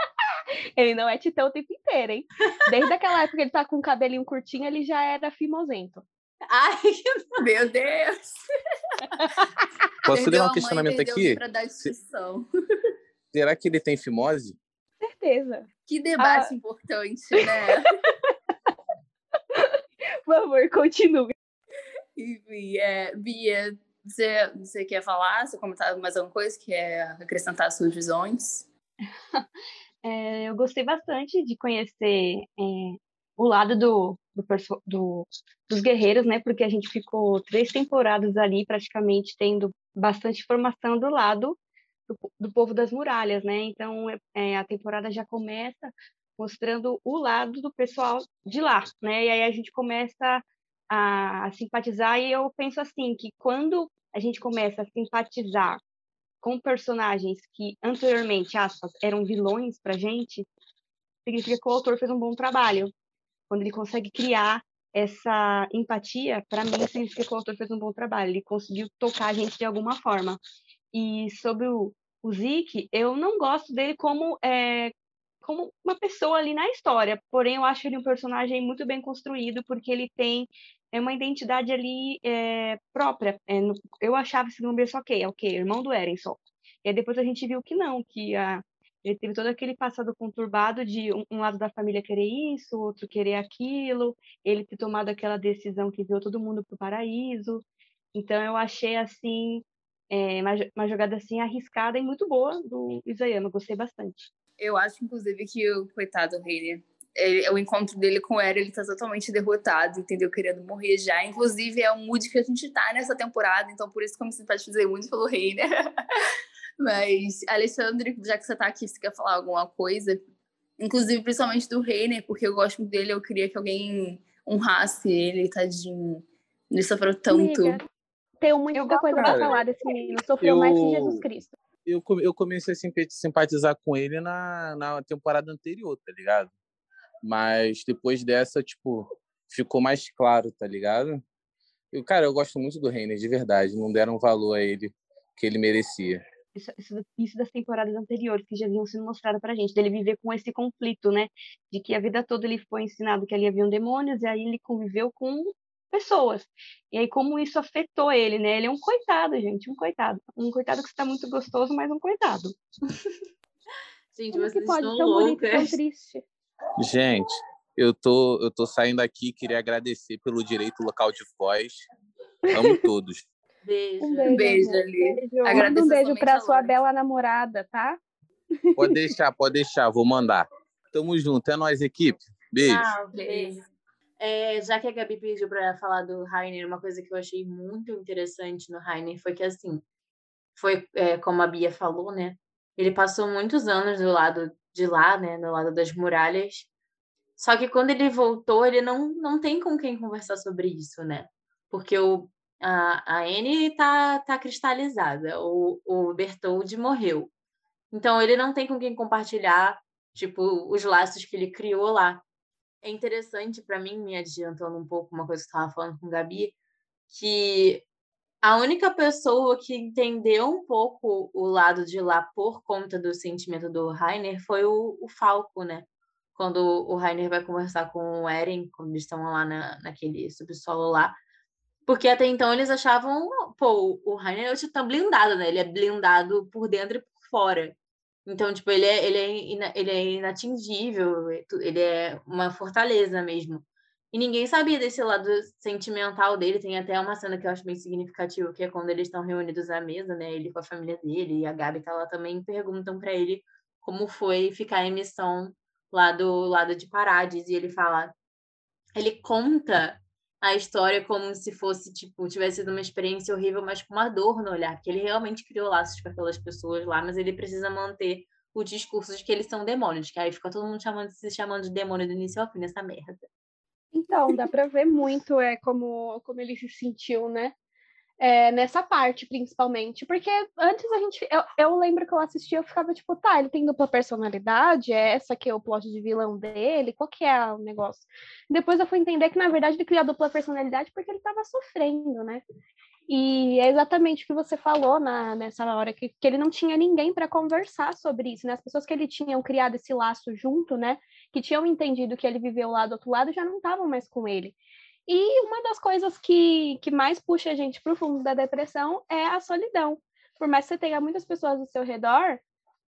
Ele não é titã o tempo inteiro, hein? Desde aquela época que ele tá com o cabelinho curtinho, ele já era fimosento. Ai, Meu Deus! Posso ler a um questionamento aqui? Pra dar discussão. Será que ele tem fimose? Certeza. Que debate Ah. importante, né? Por favor, continue. É, Bia, você, quer falar? Você comentar mais alguma coisa? Quer acrescentar suas visões? É, eu gostei bastante de conhecer é, o lado do, do, do- dos guerreiros, né? Porque a gente ficou três temporadas ali, praticamente, tendo bastante informação do lado do, do povo das muralhas, né? Então, é, é, a temporada já começa mostrando o lado do pessoal de lá, né? E aí a gente começa a, a simpatizar, e eu penso assim, que quando a gente começa a simpatizar com personagens que anteriormente, aspas, eram vilões pra gente, significa que o autor fez um bom trabalho. Quando ele consegue criar essa empatia, para mim significa que o autor fez um bom trabalho. Ele conseguiu tocar a gente de alguma forma. E sobre o, o eu não gosto dele como é, como uma pessoa ali na história. Porém, eu acho ele um personagem muito bem construído, porque ele tem é uma identidade ali é, própria. É, no- eu achava esse nome só ok, é o quê? Irmão do Eren só. E aí depois a gente viu que não, que a, ele teve todo aquele passado conturbado de um, um lado da família querer isso, outro querer aquilo, ele ter tomado aquela decisão que enviou todo mundo para o paraíso. Então eu achei assim é, uma, uma jogada assim arriscada e muito boa do Isayama, gostei bastante. Eu acho, inclusive, que o coitado Reiner, ele, o encontro dele com o Eren, ele tá totalmente derrotado, entendeu? Querendo morrer já. Inclusive, é o mood que a gente tá nessa temporada, então por isso que eu me simpatizei muito pelo Reiner. Mas, Alexandre, já que você tá aqui, você quer falar alguma coisa? Inclusive, principalmente do Reiner, porque eu gosto muito dele, eu queria que alguém honrasse ele, tadinho. Ele sofreu tanto. Amiga, tenho muita coisa pra falar desse menino. Sofreu eu- mais que Jesus Cristo. Eu, come- eu comecei a simpa- simpatizar com ele na, na temporada anterior, tá ligado? Mas depois dessa, tipo, ficou mais claro, tá ligado? Eu, cara, eu gosto muito do Reiner, de verdade. Não deram valor a ele que ele merecia. Isso, isso, isso das temporadas anteriores que já haviam sido mostradas pra gente, dele viver com esse conflito, né? De que a vida toda ele foi ensinado que ali haviam demônios, e aí ele conviveu com pessoas. E aí, como isso afetou ele, né? Ele é um coitado, gente, um coitado. Um coitado que está muito gostoso, mas um coitado. Gente, Como que vocês pode estão tão bonito e tão loucas. triste? Gente, eu tô, eu tô saindo aqui, queria agradecer pelo direito local de voz. Amo todos. Beijo. Um beijo. Beijo amor. ali. Beijo. Manda Agradeço um beijo somente pra a sua bela namorada, tá? Pode deixar, pode deixar, vou mandar. Tamo junto, é nóis, equipe. Beijo. Ah, beijo. É, já que a Gabi pediu para falar do Rainer, uma coisa que eu achei muito interessante no Rainer foi que, assim, foi é, como a Bia falou, né? Ele passou muitos anos do lado de lá, né? No lado das muralhas. Só que quando ele voltou, ele não, não tem com quem conversar sobre isso, né? Porque o, a, a Anne tá, tá cristalizada, o, o Bertold morreu. Então ele não tem com quem compartilhar, tipo, os laços que ele criou lá é interessante para mim, me adiantando um pouco uma coisa que eu estava falando com o Gabi, que a única pessoa que entendeu um pouco o lado de lá por conta do sentimento do Rainer foi o, o Falco, né? Quando o Rainer vai conversar com o Eren, quando eles estão lá na, naquele subsolo lá. Porque até então eles achavam, pô, o Rainer é o titã blindado, né? Ele é blindado por dentro e por fora. Então, tipo, ele é, ele é, ina- ele é inatingível, ele é uma fortaleza mesmo. E ninguém sabia desse lado sentimental dele. Tem até uma cena que eu acho bem significativa, que é quando eles estão reunidos à mesa, né? Ele com a família dele e a Gabi tá lá também, perguntam para ele como foi ficar em missão lá do lado de Parades. E ele fala, ele conta a história como se fosse, tipo, tivesse sido uma experiência horrível, mas com uma dor no olhar, porque ele realmente criou laços com aquelas pessoas lá, mas ele precisa manter o discurso de que eles são demônios, que aí fica todo mundo chamando, se chamando de demônio do início ao fim nessa merda. Então, dá pra ver muito é, como, como ele se sentiu, né? É, nessa parte, principalmente. Porque antes a gente. Eu, eu lembro que eu assistia, eu ficava tipo, tá, ele tem dupla personalidade, é essa que é o plot de vilão dele, qual que é o negócio? Depois eu fui entender que, na verdade, ele criou a dupla personalidade porque ele tava sofrendo, né? E é exatamente o que você falou na, nessa hora, que, que ele não tinha ninguém para conversar sobre isso, né? As pessoas que ele tinham criado esse laço junto, né? Que tinham entendido que ele viveu lá do outro lado já não estavam mais com ele. E uma das coisas que, que mais puxa a gente para o fundo da depressão é a solidão. Por mais que você tenha muitas pessoas ao seu redor,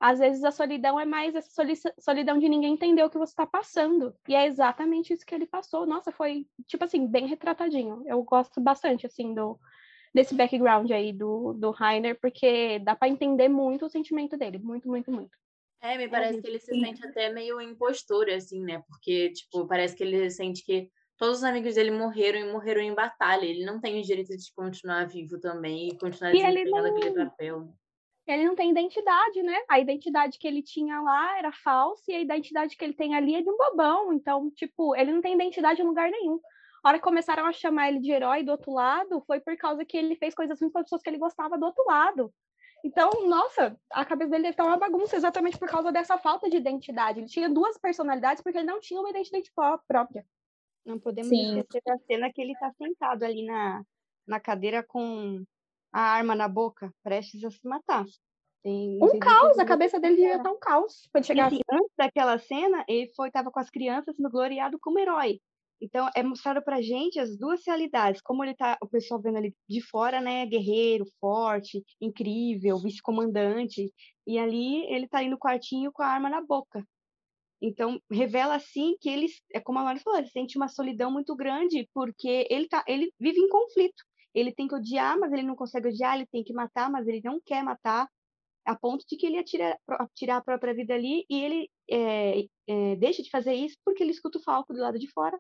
às vezes a solidão é mais essa soli- solidão de ninguém entender o que você está passando. E é exatamente isso que ele passou. Nossa, foi, tipo assim, bem retratadinho. Eu gosto bastante, assim, do, desse background aí do, do Rainer, porque dá para entender muito o sentimento dele. Muito, muito, muito. É, me parece que ele se sente até meio impostor, assim, né? Porque, tipo, parece que ele sente que todos os amigos dele morreram e morreram em batalha. Ele não tem o direito de continuar vivo também e continuar desempenhando não- aquele papel. ele não tem identidade, né? A identidade que ele tinha lá era falsa e a identidade que ele tem ali é de um bobão. Então, tipo, ele não tem identidade em lugar nenhum. A hora que começaram a chamar ele de herói do outro lado, foi por causa que ele fez coisas ruins para pessoas que ele gostava do outro lado. Então, nossa, a cabeça dele estar uma bagunça exatamente por causa dessa falta de identidade. Ele tinha duas personalidades porque ele não tinha uma identidade pró- própria. Não podemos Sim. esquecer da cena que ele tá sentado ali na, na cadeira com a arma na boca, prestes a se matar. Tem- Um caos, a cabeça dele devia estar um caos quando E, chegar assim, antes daquela cena, ele foi tava com as crianças sendo gloriado como herói. Então, é mostrado pra gente as duas realidades, como ele tá, o pessoal vendo ali de fora, né, guerreiro, forte, incrível, vice-comandante, e ali ele tá ali no quartinho com a arma na boca. Então, revela assim que ele, é como a Mari falou, ele sente uma solidão muito grande porque ele tá, ele vive em conflito. ele tem que odiar, mas ele não consegue odiar, ele tem que matar, mas ele não quer matar, a ponto de que ele atira, tirar a própria vida ali e ele é, é, deixa de fazer isso porque ele escuta o Falco do lado de fora.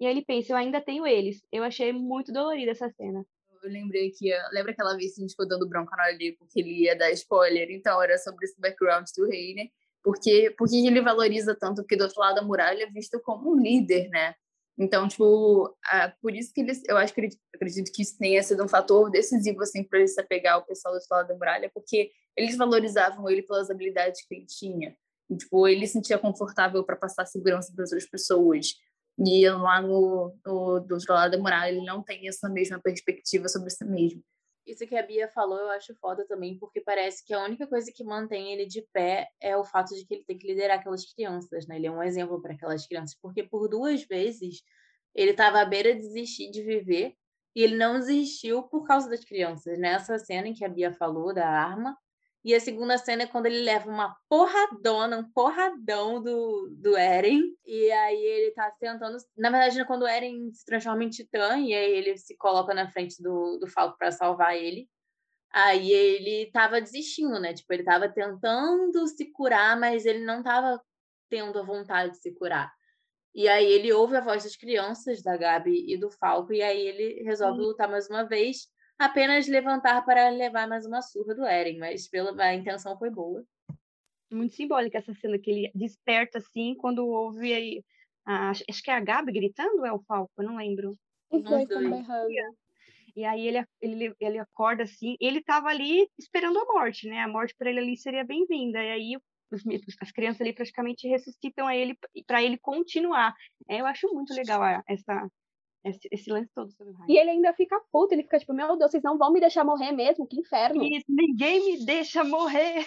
E aí ele pensa, eu ainda tenho eles. Eu achei muito dolorida essa cena. Eu lembrei que, lembra aquela vez que a gente ficou dando bronca na dele porque ele ia dar spoiler? Então, era sobre esse background do rei, né? Porque, porque ele valoriza tanto? Porque do outro lado da muralha é visto como um líder, né? Então, tipo, por isso que eles, eu acho que acredito que isso tenha sido um fator decisivo, assim, para ele se apegar ao pessoal do outro lado da muralha, porque eles valorizavam ele pelas habilidades que ele tinha. E, tipo, ele se sentia confortável para passar segurança para outras pessoas. E lá no, no, do outro lado da ele não tem essa mesma perspectiva sobre si mesmo. Isso que a Bia falou, eu acho foda também, porque parece que a única coisa que mantém ele de pé é o fato de que ele tem que liderar aquelas crianças, né? Ele é um exemplo para aquelas crianças, porque por duas vezes ele estava à beira de desistir de viver e ele não desistiu por causa das crianças. Nessa cena em que a Bia falou da arma, e a segunda cena é quando ele leva uma porradona, um porradão do, do Eren. E aí ele tá tentando. Na verdade, é quando o Eren se transforma em titã, e aí ele se coloca na frente do, do Falco para salvar ele. Aí ele tava desistindo, né? Tipo, ele tava tentando se curar, mas ele não tava tendo a vontade de se curar. E aí ele ouve a voz das crianças, da Gabi e do Falco, e aí ele resolve lutar mais uma vez apenas levantar para levar mais uma surra do Eren, mas pela, a intenção foi boa. Muito simbólica essa cena que ele desperta assim quando ouve aí, a, acho que é a Gabi gritando ou é o Falco, eu não lembro. Os dois estão berrando. E aí ele, ele, ele acorda assim, ele estava ali esperando a morte, né? A morte para ele ali seria bem-vinda. E aí os, as crianças ali praticamente ressuscitam a ele para ele continuar. É, eu acho muito legal essa esse, esse lance todo sobre o Ryan. E ele ainda fica puto, ele fica tipo, meu Deus, vocês não vão me deixar morrer mesmo, que inferno. Isso, ninguém me deixa morrer.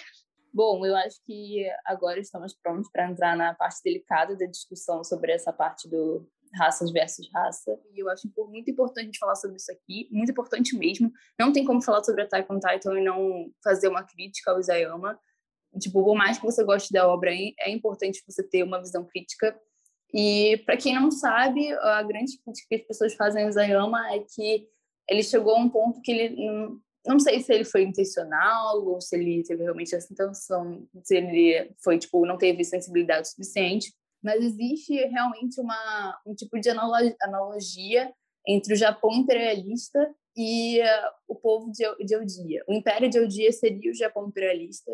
Bom, eu acho que agora estamos prontos para entrar na parte delicada da discussão sobre essa parte do raças versus raça. E eu acho muito importante a gente falar sobre isso aqui, muito importante mesmo. Não tem como falar sobre Attack on Titan e não fazer uma crítica ao Isayama. Tipo, por mais que você goste da obra, é importante você ter uma visão crítica e para quem não sabe, a grande crítica que as pessoas fazem ao Zayama é que ele chegou a um ponto que ele não, sei se ele foi intencional ou se ele teve realmente essa intenção, se ele foi tipo não teve sensibilidade suficiente, mas existe realmente uma um tipo de analogia entre o Japão imperialista e uh, o povo de, de. O Império de Eudia seria o Japão imperialista,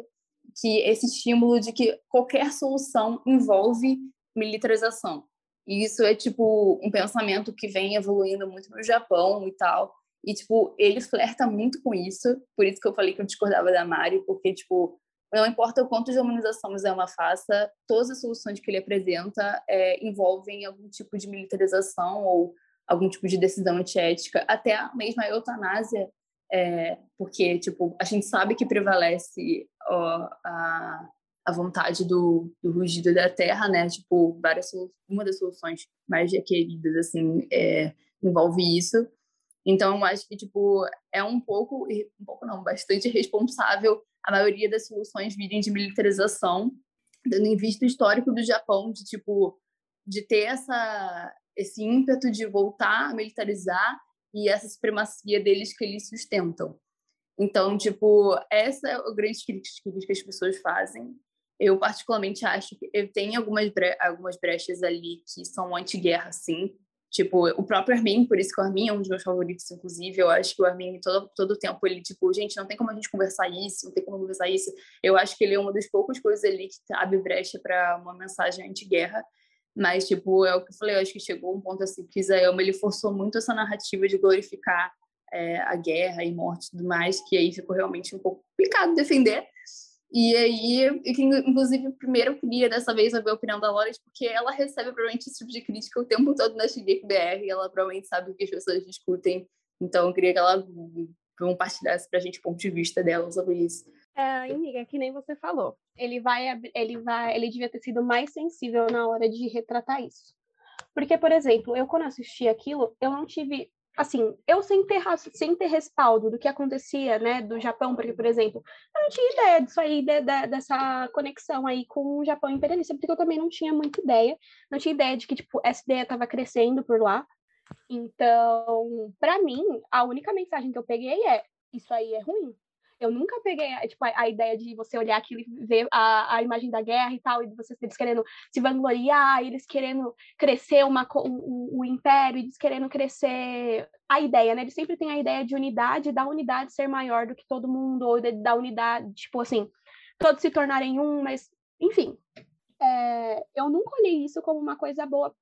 que esse estímulo de que qualquer solução envolve militarização. E isso é, tipo, um pensamento que vem evoluindo muito no Japão e tal. E, tipo, ele flerta muito com isso. Por isso que eu falei que eu discordava da Mari, porque, tipo, não importa o quanto de humanização o Zema faça, todas as soluções que ele apresenta é, envolvem algum tipo de militarização ou algum tipo de decisão antiética, até a mesma eutanásia, é, porque, tipo, a gente sabe que prevalece ó, a, a vontade do, do rugido da terra, né? Tipo, várias uma das soluções mais requeridas assim é, envolve isso. Então, eu acho que tipo é um pouco, um pouco não, bastante responsável a maioria das soluções virem de militarização, dando em vista o histórico do Japão de tipo de ter essa esse ímpeto de voltar a militarizar e essa supremacia deles que eles sustentam. Então, tipo, essa é a grande crítica que as pessoas fazem eu particularmente acho que tem algumas, bre algumas brechas ali que são anti-guerra, sim. Tipo, o próprio Armin, por isso que o Armin é um dos meus favoritos, inclusive. Eu acho que o Armin, todo, todo tempo, ele, tipo, gente, não tem como a gente conversar isso, não tem como conversar isso. Eu acho que ele é uma das poucas coisas ali que abre brecha para uma mensagem anti-guerra. Mas, tipo, é o que eu falei, eu acho que chegou um ponto assim que Isayama, ele forçou muito essa narrativa de glorificar é, a guerra e morte e tudo mais, que aí ficou realmente um pouco complicado defender. E aí, inclusive, primeiro eu queria dessa vez ouvir a opinião da Loris, porque ela recebe provavelmente esse tipo de crítica o tempo todo na XGBR, e ela provavelmente sabe o que as pessoas discutem. Então, eu queria que ela compartilhasse pra gente o ponto de vista dela sobre isso. É, amiga, que nem você falou. Ele vai, ele vai, ele devia ter sido mais sensível na hora de retratar isso. Porque, por exemplo, eu quando assisti aquilo, eu não tive assim, eu sem ter, sem ter respaldo do que acontecia, né, do Japão, porque, por exemplo, eu não tinha ideia disso aí, de, de, dessa conexão aí com o Japão imperialista, porque eu também não tinha muita ideia, não tinha ideia de que, tipo, essa ideia estava crescendo por lá, Então, para mim, a única mensagem que eu peguei é: isso aí é ruim. Eu nunca peguei tipo, a, a, ideia de você olhar aquilo e ver a, a imagem da guerra e tal, e vocês eles querendo se vangloriar, eles querendo crescer uma, o, o império, eles querendo crescer a ideia, né? Eles sempre têm a ideia de unidade, da unidade ser maior do que todo mundo, ou da unidade, tipo assim, todos se tornarem um, mas, enfim. É, eu nunca olhei isso como uma coisa boa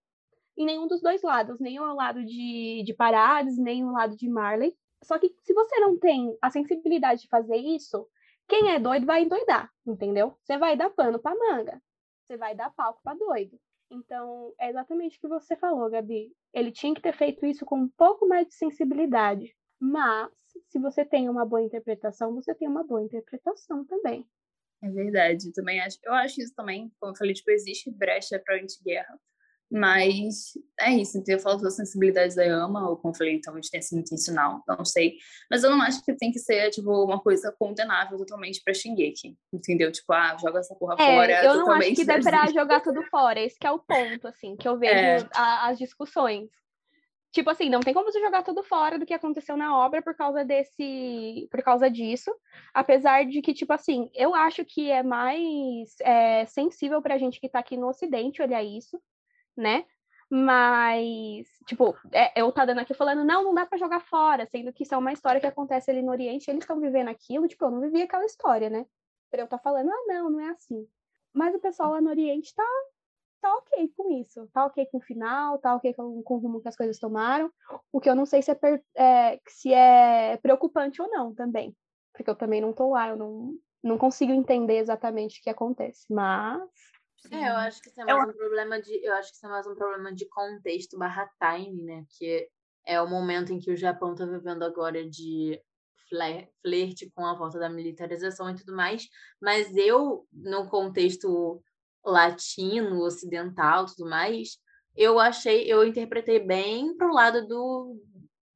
em nenhum dos dois lados, nem o lado de, de Parades, nem o lado de Marley. Só que se você não tem a sensibilidade de fazer isso, quem é doido vai endoidar, entendeu? Você vai dar pano para manga, você vai dar palco para doido. Então, é exatamente o que você falou, Gabi. Ele tinha que ter feito isso com um pouco mais de sensibilidade. Mas, se você tem uma boa interpretação, você tem uma boa interpretação também. É verdade, eu também acho. Eu acho isso também, como eu falei, tipo, existe brecha para anti-guerra. Mas é isso, então eu falo da sensibilidade da Yama, ou como eu falei, talvez tenha sido intencional, não sei. Mas eu não acho que tem que ser, tipo, uma coisa condenável totalmente pra Shingeki, entendeu? Tipo, ah, joga essa porra é, fora. Eu não acho que dá pra jogar tudo fora, esse é o ponto, assim, que eu vejo é. a, as discussões. Tipo assim, não tem como você jogar tudo fora do que aconteceu na obra por causa desse. por causa disso. Apesar de que, tipo assim, eu acho que é mais é, sensível pra gente que tá aqui no Ocidente olhar isso né? Mas, tipo, é, eu tá dando aqui falando, não, não dá para jogar fora, sendo que isso é uma história que acontece ali no Oriente, eles estão vivendo aquilo, tipo, eu não vivi aquela história, né? Pra eu tá falando, ah, não, não é assim. Mas o pessoal lá no Oriente tá, tá ok com isso, tá ok com o final, tá ok com, com o rumo que as coisas tomaram. O que eu não sei se é, per, é, se é preocupante ou não também, porque eu também não tô lá, eu não, não consigo entender exatamente o que acontece, mas é, eu acho que isso é mais eu... um problema de. Eu acho que isso é mais um problema de contexto barra time, né? Que é o momento em que o Japão está vivendo agora de flerte com a volta da militarização e tudo mais. Mas eu, no contexto latino, ocidental tudo mais, eu achei, eu interpretei bem pro lado do,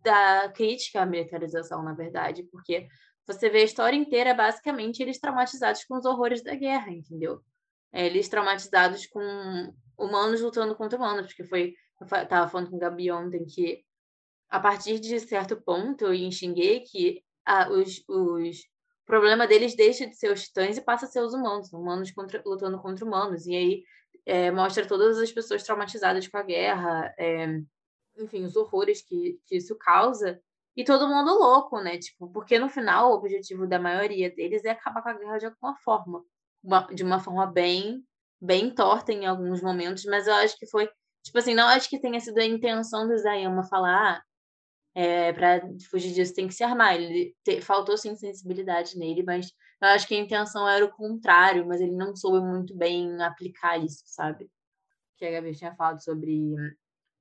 da crítica à militarização, na verdade, porque você vê a história inteira, basicamente, eles traumatizados com os horrores da guerra, entendeu? Eles traumatizados com humanos lutando contra humanos, porque foi. Eu estava falando com o Gabi ontem que, a partir de certo ponto, em Shingeki, a, os, os o problema deles deixa de ser os titãs e passa a ser os humanos, humanos contra, lutando contra humanos. E aí é, mostra todas as pessoas traumatizadas com a guerra, é, enfim, os horrores que, que isso causa. E todo mundo louco, né? Tipo, porque no final o objetivo da maioria deles é acabar com a guerra de alguma forma uma, de uma forma bem bem torta em alguns momentos, mas eu acho que foi, tipo assim, não acho que tenha sido a intenção do Zayama falar, ah, é, para fugir disso tem que se armar. Ele te, faltou sim sensibilidade nele, mas eu acho que a intenção era o contrário, mas ele não soube muito bem aplicar isso, sabe? Que a Gabi tinha falado sobre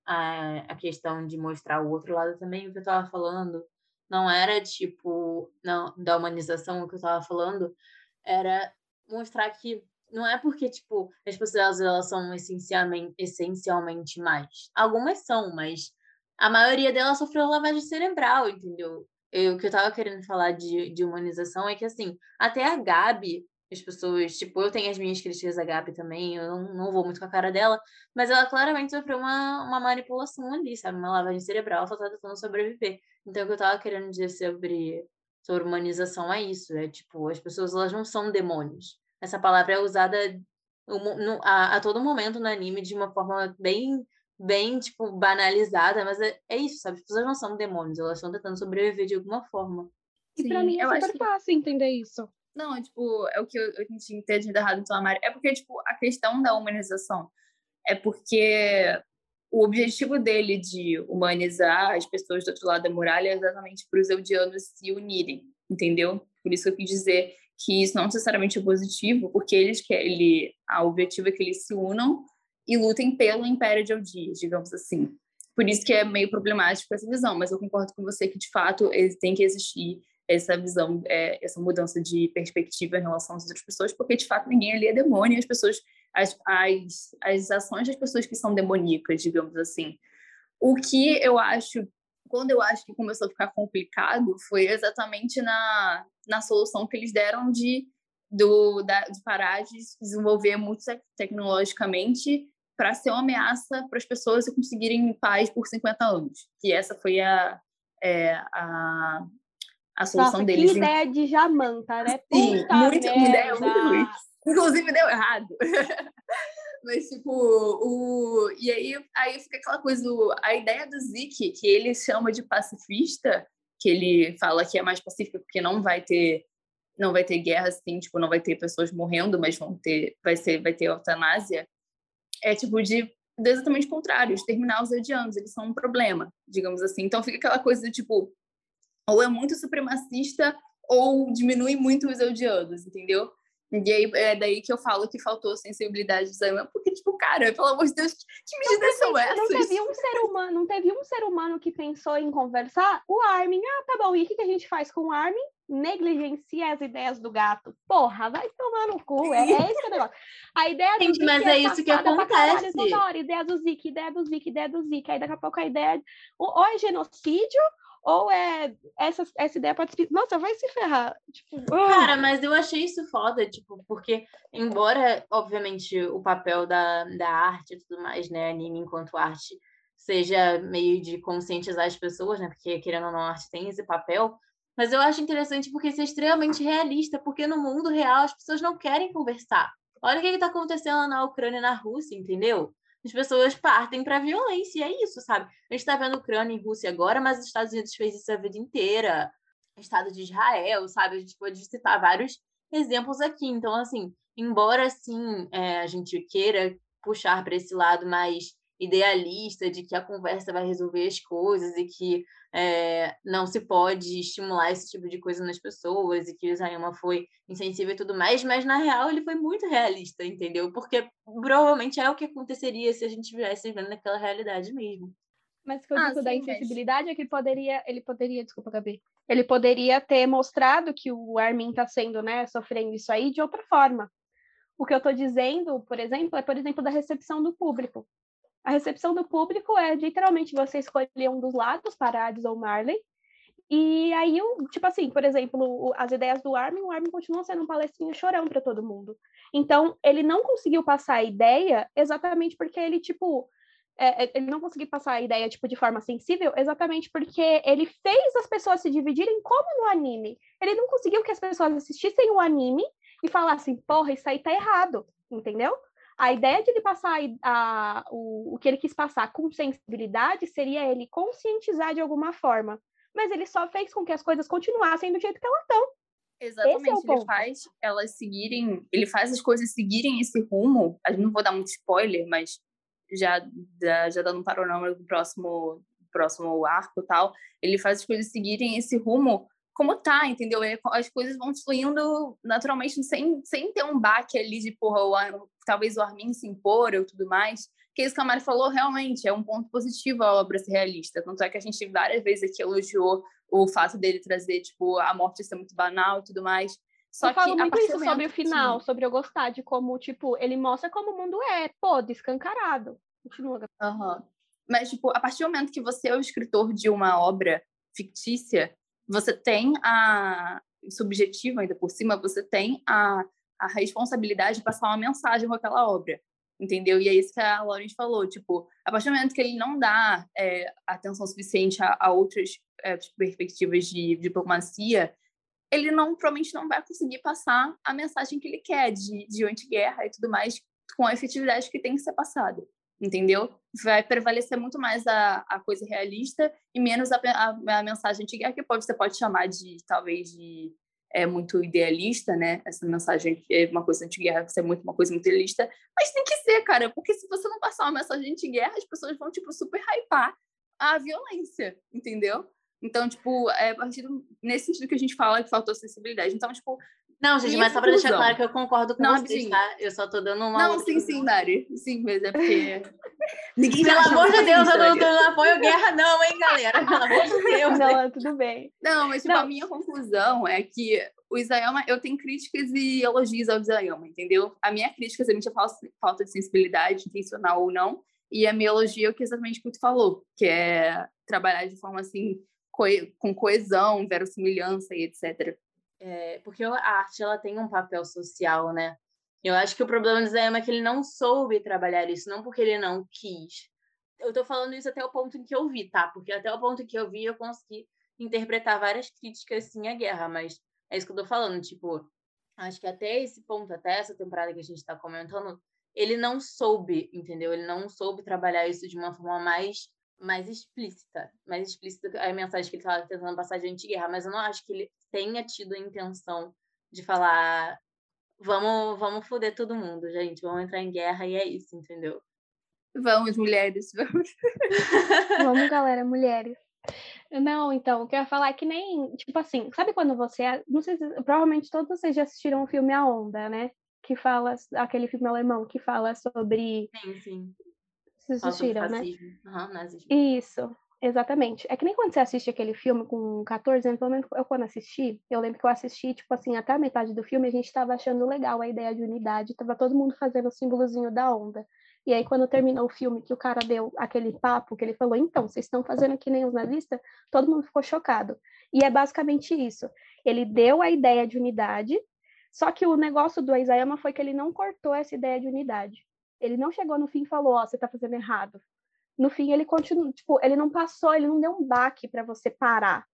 a, a questão de mostrar o outro lado também, o que eu estava falando não era tipo não da humanização, o que eu estava falando era mostrar que não é porque, tipo, as pessoas elas são essencialmente, essencialmente mais. Algumas são, mas a maioria delas sofreu lavagem cerebral, entendeu? Eu, o que eu tava querendo falar de, de humanização é que, assim, até a Gabi, as pessoas, tipo, eu tenho as minhas críticas da Gabi também, eu não, não vou muito com a cara dela, mas ela claramente sofreu uma, uma manipulação ali, sabe? Uma lavagem cerebral, ela só tá tentando sobreviver. Então, o que eu tava querendo dizer sobre sobre humanização é isso, é tipo, as pessoas elas não são demônios. Essa palavra é usada a, a todo momento no anime de uma forma bem bem, tipo, banalizada, mas é, é isso, sabe? As pessoas não são demônios, elas estão tentando sobreviver de alguma forma. E Sim, pra mim é super que... fácil entender isso. Não, tipo, é o que eu, eu tinha entendido errado então, Mari. É porque, tipo, a questão da humanização é porque o objetivo dele de humanizar as pessoas do outro lado da muralha é exatamente para os eudianos se unirem, entendeu? Por isso que eu quis dizer que isso não necessariamente é positivo, porque eles querem, ele, a objetivo é que eles se unam e lutem pelo Império de Eldia, digamos assim. Por isso que é meio problemático essa visão, mas eu concordo com você que, de fato, tem que existir essa visão, é, essa mudança de perspectiva em relação às outras pessoas, porque, de fato, ninguém ali é demônio, as pessoas, as, as, as ações das pessoas que são demoníacas, digamos assim. O que eu acho quando eu acho que começou a ficar complicado foi exatamente na, na solução que eles deram de, do, da, de parar de desenvolver muito tecnologicamente para ser uma ameaça para as pessoas conseguirem paz por 50 anos. Que essa foi a, é, a, a solução Nossa, deles. que ideia de Jamanta, né? Sim, Puta muito, uma ideia merda. muito ruim. Inclusive deu errado. Mas, tipo, o... e aí, aí fica aquela coisa, do... a ideia do Zeke, que ele chama de pacifista, que ele fala que é mais pacífico porque não vai ter não vai ter guerra assim, tipo, não vai ter pessoas morrendo, mas vão ter vai ser vai ter eutanásia. É tipo de de exatamente contrário, exterminar os odianos, eles são um problema, digamos assim. Então fica aquela coisa do tipo ou é muito supremacista ou diminui muito os odianos, entendeu? E aí é daí que eu falo que faltou sensibilidade do Zayman, porque, tipo, cara, pelo amor de Deus, que medidas são essas? Não teve um ser humano, não teve um ser humano que pensou em conversar. O Armin, ah, tá bom. E o que, que a gente faz com o Armin? Negligencia as ideias do gato. Porra, vai tomar no cu. É, é esse que é o negócio. A ideia do Gente, Zeke mas é isso que caralho acontece. hora. Ideia do Zeke, ideia do Zeke, ideia do Zeke. Aí daqui a pouco a ideia. Ou é genocídio, ou é. Essa, essa ideia pode. Nossa, vai se ferrar. Tipo, ah. Cara, mas eu achei isso foda, tipo, porque, embora, obviamente, o papel da, da arte e tudo mais, né, anime enquanto arte, seja meio de conscientizar as pessoas, né, porque, querendo ou não, a arte tem esse papel, mas eu acho interessante porque isso é extremamente realista, porque no mundo real as pessoas não querem conversar. Olha o que está acontecendo na Ucrânia e na Rússia, entendeu? As pessoas partem para violência, e é isso, sabe? A gente está vendo Ucrânia e Rússia agora, mas os Estados Unidos fez isso a vida inteira. O Estado de Israel, sabe? A gente pode citar vários exemplos aqui. Então, assim, embora assim é, a gente queira puxar para esse lado mais idealista de que a conversa vai resolver as coisas e que é, não se pode estimular esse tipo de coisa nas pessoas e que o Isayama foi insensível e tudo mais, mas na real ele foi muito realista, entendeu? Porque provavelmente é o que aconteceria se a gente estivesse vivendo naquela realidade mesmo. Mas o que eu Ah, digo da sim, mas- insensibilidade é que ele poderia, ele poderia, desculpa, Gabi, ele poderia ter mostrado que o Armin está sendo, né, sofrendo isso aí de outra forma. O que eu estou dizendo, por exemplo, é, por exemplo, da recepção do público. A recepção do público é literalmente você escolher um dos lados, Parades ou Marley, e aí, tipo assim, por exemplo, as ideias do Armin, o Armin continua sendo um palestrinho chorão para todo mundo. Então, ele não conseguiu passar a ideia exatamente porque ele, tipo, é, é, ele não conseguiu passar a ideia tipo de forma sensível exatamente porque ele fez as pessoas se dividirem como no anime. Ele não conseguiu que as pessoas assistissem o anime e falassem, porra, isso aí tá errado, entendeu? A ideia de ele passar a, o, o que ele quis passar com sensibilidade seria ele conscientizar de alguma forma. Mas ele só fez com que as coisas continuassem do jeito que elas estão. Exatamente, ele ponto. faz elas seguirem, ele faz as coisas seguirem esse rumo. Eu não vou dar muito spoiler, mas já já, já dando um panorama do próximo próximo arco e tal, ele faz as coisas seguirem esse rumo como tá, entendeu? E As coisas vão fluindo naturalmente sem, sem ter um baque ali de porra, o talvez o Armin se impor ou tudo mais. Que isso que a Mari falou realmente é um ponto positivo a obra ser realista. Tanto é que a gente várias vezes aqui elogiou o fato dele trazer, tipo, a morte ser muito banal e tudo mais. Só eu falo que a muito isso momento sobre o final, sobre eu gostar de como, tipo, ele mostra como o mundo é, pô, descancarado. Continua, Gabi. Aham. Mas, tipo, a partir do momento que você é o escritor de uma obra fictícia, você tem a. subjetivo ainda por cima, você tem a, a responsabilidade de passar uma mensagem com aquela obra. Entendeu? E é isso que a Lawrence falou. Tipo, a partir do momento que ele não dá é, atenção suficiente a, a outras é, perspectivas de diplomacia, ele não provavelmente não vai conseguir passar a mensagem que ele quer de, de anti-guerra e tudo mais com a efetividade que tem que ser passada entendeu? Vai prevalecer muito mais a, a coisa realista e menos a, a, a mensagem antiga, que pode, você pode chamar de, talvez, de é, muito idealista, né? Essa mensagem é uma coisa anti-guerra, que é muito, uma coisa muito idealista, mas tem que ser, cara, porque se você não passar uma mensagem anti-guerra, as pessoas vão, tipo, super hypar a violência, entendeu? Então, tipo, é a partir nesse sentido que a gente fala que faltou sensibilidade. Então, tipo, Não, gente, mas só para deixar claro que eu concordo com Não, vocês, rapidinho. tá? Eu só tô dando uma. não, sim, sim. Mari. Sim, mas é porque. Ninguém Pelo amor de Deus, eu isso, não, eu não apoio guerra, não, hein, galera? Pelo amor de Deus. Não, tudo bem. Não, mas tipo, Não. a minha conclusão é que o Isayama, eu tenho críticas e elogios ao Isayama, entendeu? A minha crítica é exatamente a falta de sensibilidade, intencional ou não, e a minha elogio é o que exatamente o que tu falou, que é trabalhar de forma assim, coe- com coesão, verossimilhança e etc. É, porque a arte ela tem um papel social, né? Eu acho que o problema do Isayama é que ele não soube trabalhar isso, não porque ele não quis. Eu tô falando isso até o ponto em que eu vi, tá? Porque até o ponto em que eu vi, eu consegui interpretar várias críticas, sim, à guerra, mas é isso que eu tô falando, tipo, acho que até esse ponto, até essa temporada que a gente tá comentando, ele não soube, entendeu? Ele não soube trabalhar isso de uma forma mais mais explícita, mais explícita a mensagem que ele estava tentando passar de anti-guerra, mas eu não acho que ele tenha tido a intenção de falar vamos, vamos foder todo mundo, gente, vamos entrar em guerra e é isso, entendeu? Vamos, mulheres, vamos. vamos, galera, mulheres. Não, então, o que eu ia falar é que nem, tipo assim, sabe quando você, não sei se, provavelmente todos vocês já assistiram o filme A Onda, né? Que fala, aquele filme alemão que fala sobre... Sim, sim. Vocês assistiram, né? Uhum, nazismo. Isso, exatamente. É que nem quando você assiste aquele filme com 14 anos, pelo menos eu quando assisti, eu lembro que eu assisti, tipo assim, até a metade do filme a gente estava achando legal a ideia de unidade, tava todo mundo fazendo o símbolozinho da onda. E aí, quando terminou o filme, que o cara deu aquele papo, que ele falou, então, vocês estão fazendo que nem os nazistas, todo mundo ficou chocado. E é basicamente isso. Ele deu a ideia de unidade, só que o negócio do Isayama foi que ele não cortou essa ideia de unidade. Ele não chegou no fim e falou, ó, oh, você está fazendo errado. No fim, ele continuou, tipo, ele não passou, ele não deu um baque para você parar.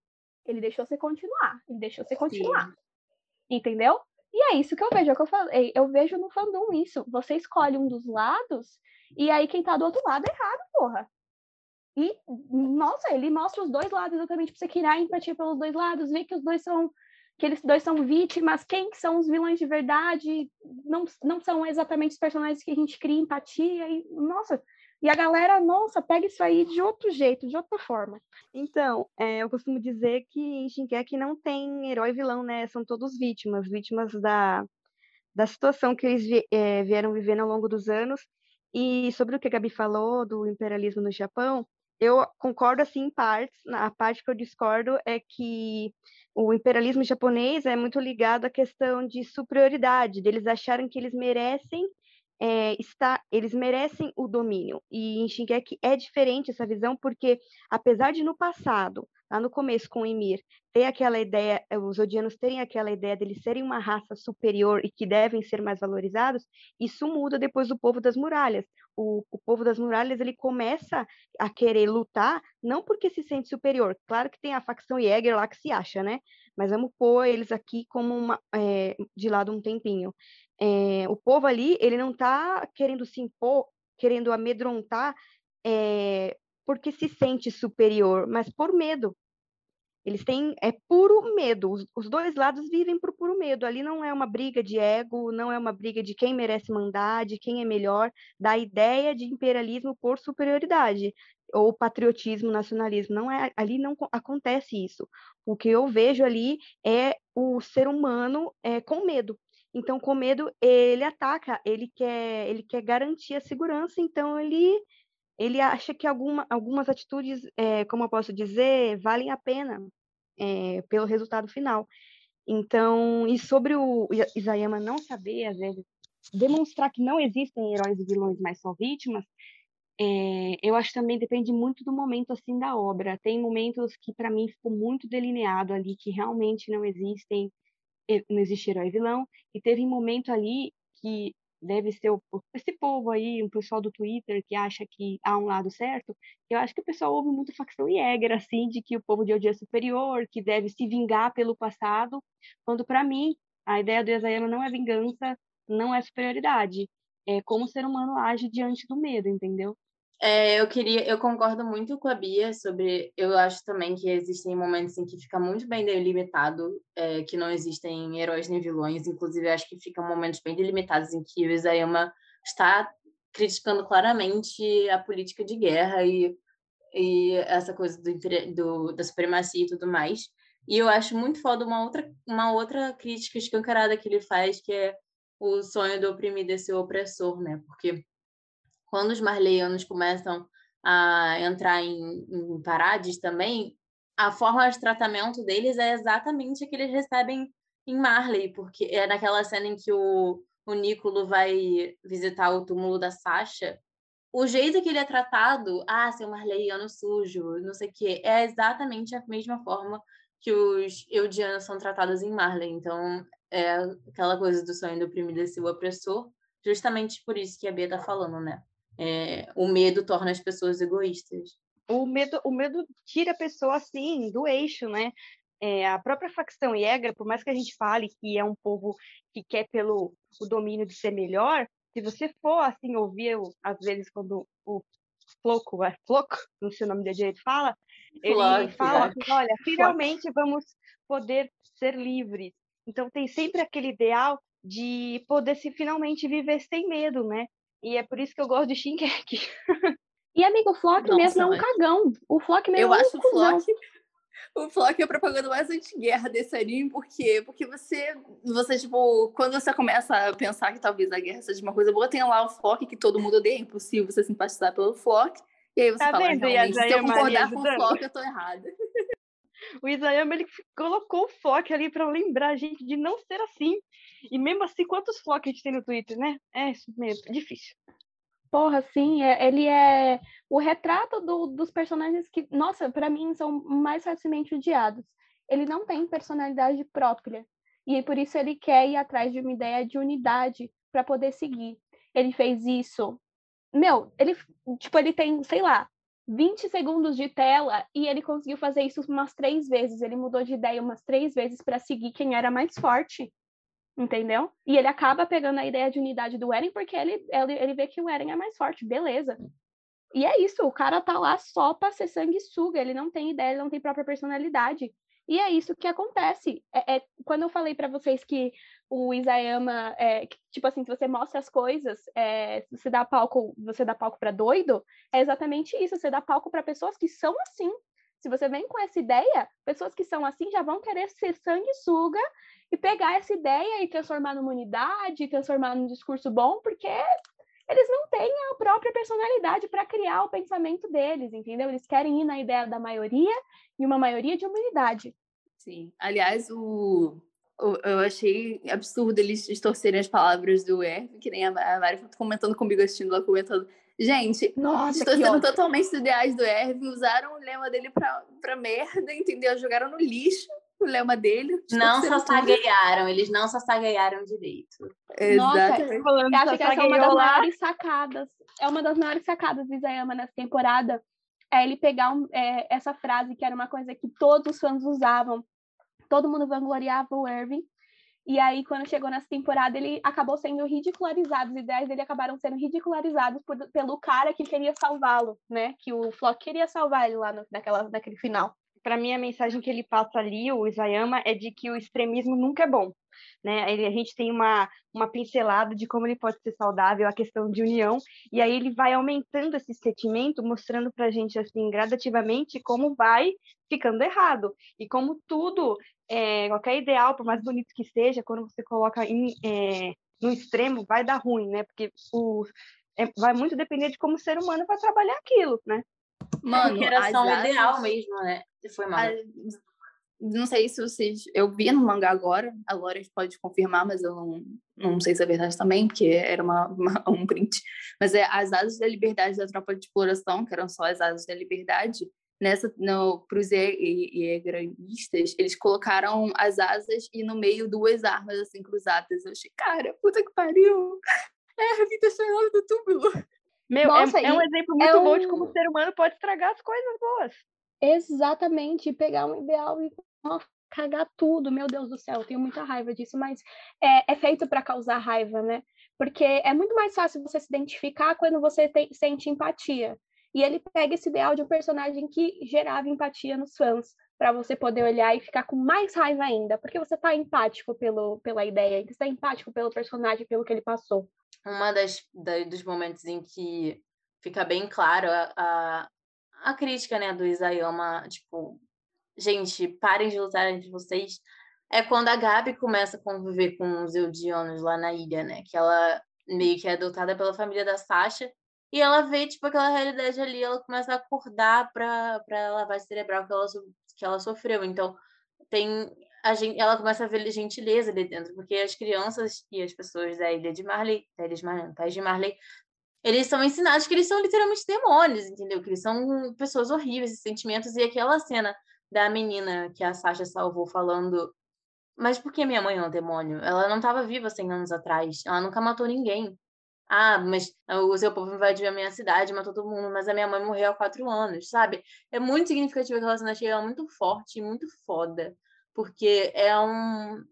Ele deixou você continuar, ele deixou você continuar. Sim. Entendeu? E é isso que eu vejo, é o que eu falei. Eu vejo no fandom isso. Você escolhe um dos lados, e aí quem tá do outro lado é errado, porra. E, nossa, ele mostra os dois lados exatamente pra você criar empatia pelos dois lados, ver que os dois são. Que eles dois são vítimas, quem que são os vilões de verdade, não, não são exatamente os personagens que a gente cria empatia. E, nossa, e a galera, nossa, pega isso aí de outro jeito, de outra forma. Então, é, eu costumo dizer que em Shinkeki não tem herói e vilão, né? São todos vítimas, vítimas da, da situação que eles é, vieram vivendo ao longo dos anos. E sobre o que a Gabi falou do imperialismo no Japão, eu concordo assim em partes. A parte que eu discordo é que o imperialismo japonês é muito ligado à questão de superioridade, deles acharem que eles merecem é, está, eles merecem o domínio. E em Shingeki é diferente essa visão, porque apesar de no passado, lá no começo com o Emir, ter aquela ideia, eh, os odianos terem aquela ideia de eles serem uma raça superior e que devem ser mais valorizados, isso muda depois do povo das muralhas. O, o povo das muralhas ele começa a querer lutar não porque se sente superior. Claro que tem a facção Jäger lá que se acha, né? Mas vamos pôr eles aqui como uma, é, de lado um tempinho é, o povo ali, ele não está querendo se impor, querendo amedrontar é, porque se sente superior, mas por medo. Eles têm, é puro medo, os, os, dois lados vivem por puro medo. Ali não é uma briga de ego, não é uma briga de quem merece mandar, de quem é melhor, da ideia de imperialismo por superioridade, ou patriotismo, nacionalismo. Não é, ali não acontece isso. O que eu vejo ali é o ser humano é, com medo. Então, com medo, ele ataca, ele quer, ele quer garantir a segurança, então ele, ele acha que alguma, algumas atitudes, é, como eu posso dizer, valem a pena é, pelo resultado final. Então, e sobre o Isayama não saber, às vezes, demonstrar que não existem heróis e vilões, mas só vítimas, é, eu acho também depende muito do momento assim da obra. Tem momentos que para mim ficou muito delineado ali que realmente não existem não existe herói vilão, e teve um momento ali que deve ser o, esse povo aí, um pessoal do Twitter que acha que há um lado certo, eu acho que o pessoal ouve muito facção Jäger, assim, de que o povo de hoje é superior, que deve se vingar pelo passado, quando para mim a ideia do Isayama não é vingança, não é superioridade, é como o ser humano age diante do medo, entendeu? É, eu queria, eu concordo muito com a Bia sobre. Eu acho também que existem momentos em que fica muito bem delimitado é, que não existem heróis nem vilões. Inclusive, acho que ficam momentos bem delimitados em que o Isayama está criticando claramente a política de guerra e, e essa coisa do, do, da supremacia e tudo mais. E eu acho muito foda uma outra, uma outra crítica escancarada que ele faz, que é o sonho do oprimido e seu opressor, né? Porque quando os marleianos começam a entrar em, em parades também, a forma de tratamento deles é exatamente a que eles recebem em Marley, porque é naquela cena em que o, o Nicolo vai visitar o túmulo da Sasha, o jeito que ele é tratado, ah, seu marleiano sujo, não sei o quê, é exatamente a mesma forma que os eudianos são tratados em Marley. Então, é aquela coisa do sonho do oprimido ser o opressor, justamente por isso que a Bia tá falando, né? É, o medo torna as pessoas egoístas. O medo, o medo tira a pessoa, assim, do eixo, né? É, a própria facção Yegra, por mais que a gente fale que é um povo que quer pelo o domínio de ser melhor, se você for, assim, ouvir, às vezes, quando o Floco, é Floco, não sei o nome dele direito, fala, ele fala é. que, olha, finalmente vamos poder ser livres. Então, tem sempre aquele ideal de poder se finalmente viver sem medo, né? E é por isso que eu gosto de Shinkeki. E, amigo, o Flock Nossa, mesmo é um cagão. O Flock mesmo Eu é um acho o cuzão. Flock. O Flock é a propaganda mais anti-guerra desse anime, por quê? Porque você, você, tipo, quando você começa a pensar que talvez a guerra seja uma coisa boa, tem lá o Flock que todo mundo odeia, é impossível você simpatizar pelo Flock. E aí você Tá fala, vendo, realmente, se eu concordar com o? Flock, eu tô errada. O Isayama, ele colocou o Flock ali para lembrar a gente de não ser assim. E mesmo assim, quantos Flock a gente tem no Twitter, né? É isso mesmo, difícil. Porra, sim, é- ele é o retrato do- dos personagens que, nossa, pra mim são mais facilmente odiados. Ele não tem personalidade própria e por isso ele quer ir atrás de uma ideia de unidade pra poder seguir. Ele fez isso. Meu, ele tipo, ele tem, sei lá, 20 segundos de tela e ele conseguiu fazer isso umas três vezes. Ele mudou de ideia umas três vezes pra seguir quem era mais forte. Entendeu? E ele acaba pegando a ideia de unidade do Eren porque ele, ele, ele vê que o Eren é mais forte, beleza. E é isso, o cara tá lá só pra ser sanguessuga, ele não tem ideia, ele não tem própria personalidade. E é isso que acontece. É, é- quando eu falei pra vocês que o Isayama, é, tipo assim, se você mostra as coisas, é, você dá palco, você dá palco pra doido, é exatamente isso, você dá palco pra pessoas que são assim. Se você vem com essa ideia, pessoas que são assim já vão querer ser sanguessuga e pegar essa ideia e transformar numa unidade, transformar num discurso bom, porque eles não têm a própria personalidade para criar o pensamento deles, entendeu? Eles querem ir na ideia da maioria e uma maioria de uma unidade. Sim. Aliás, o- eu achei absurdo eles distorcerem as palavras do R, que nem a, Mari comentando comigo, assistindo ela comentando. Gente, Nossa, distorceram totalmente os ideais do Erwin, usaram o lema dele pra, pra merda, entendeu? Jogaram no lixo o lema dele. Não sassagueiaram, eles não sassagueiaram direito. Nossa, Exatamente. Falando Eu acho que essa é uma das lá, maiores sacadas. É uma das maiores sacadas do Isayama nessa temporada. É ele pegar um- é, essa frase que era uma coisa que todos os fãs usavam. Todo mundo vangloriava o Irving. E aí, quando chegou nessa temporada, ele acabou sendo ridicularizado. Os ideais dele acabaram sendo ridicularizados por- pelo cara que queria salvá-lo, né? Que o Flock queria salvar ele lá no, naquela, naquele final. Para mim, a mensagem que ele passa ali, o Isayama, é de que o extremismo nunca é bom. Né? Ele, a gente tem uma, uma pincelada de como ele pode ser saudável, a questão de união, e aí ele vai aumentando esse sentimento, mostrando para a gente, assim, gradativamente, como vai ficando errado. E como tudo, é, qualquer ideal, por mais bonito que seja, quando você coloca em, é, no extremo, vai dar ruim, né? Porque o, é, vai muito depender de como o ser humano vai trabalhar aquilo, né? Mano, Porque era só um ideal mesmo, né? Foi mal. a- Não sei se vocês. Eu vi no mangá agora, a Laura pode confirmar, mas eu não, não sei se é verdade também, porque era uma, uma- um print. Mas é as asas da liberdade da tropa de exploração, que eram só as asas da liberdade, nessa no, para os egranistas, eles colocaram as asas e no meio duas armas assim cruzadas. Eu achei, cara, puta que pariu! É, a vida sonhando do túmulo. Meu, Nossa, é, é um exemplo muito bom de um- como o ser humano pode estragar as coisas boas. Exatamente, pegar um ideal e cagar tudo, meu Deus do céu, eu tenho muita raiva disso, mas é, é feito para causar raiva, né? Porque é muito mais fácil você se identificar quando você tem- sente empatia. E ele pega esse ideal de um personagem que gerava empatia nos fãs, para você poder olhar e ficar com mais raiva ainda, porque você tá empático pelo, pela ideia, você tá empático pelo personagem, pelo que ele passou. uma das, da- dos momentos em que fica bem claro a, a, a crítica né, do Isayama, tipo, gente, parem de lutar entre vocês, é quando a Gabi começa a conviver com os Eldianos lá na ilha, né? Que ela meio que é adotada pela família da Sasha, e ela vê, tipo, aquela realidade ali, ela começa a acordar pra, pra lavagem cerebral que ela, que ela sofreu. Então, tem a gente, ela começa a ver gentileza ali dentro, porque as crianças e as pessoas da ilha de Marley, da ilha de Marley, de Marley, eles são ensinados que eles são literalmente demônios, entendeu? Que eles são pessoas horríveis, sentimentos, e aquela cena da menina que a Sasha salvou falando mas por que minha mãe é um demônio? Ela não estava viva 100 anos atrás. Ela nunca matou ninguém. Ah, mas o seu povo invadiu a minha cidade, matou todo mundo, mas a minha mãe morreu há quatro anos, sabe? É muito significativo aquela cena, achei ela muito forte, muito foda. Porque é um.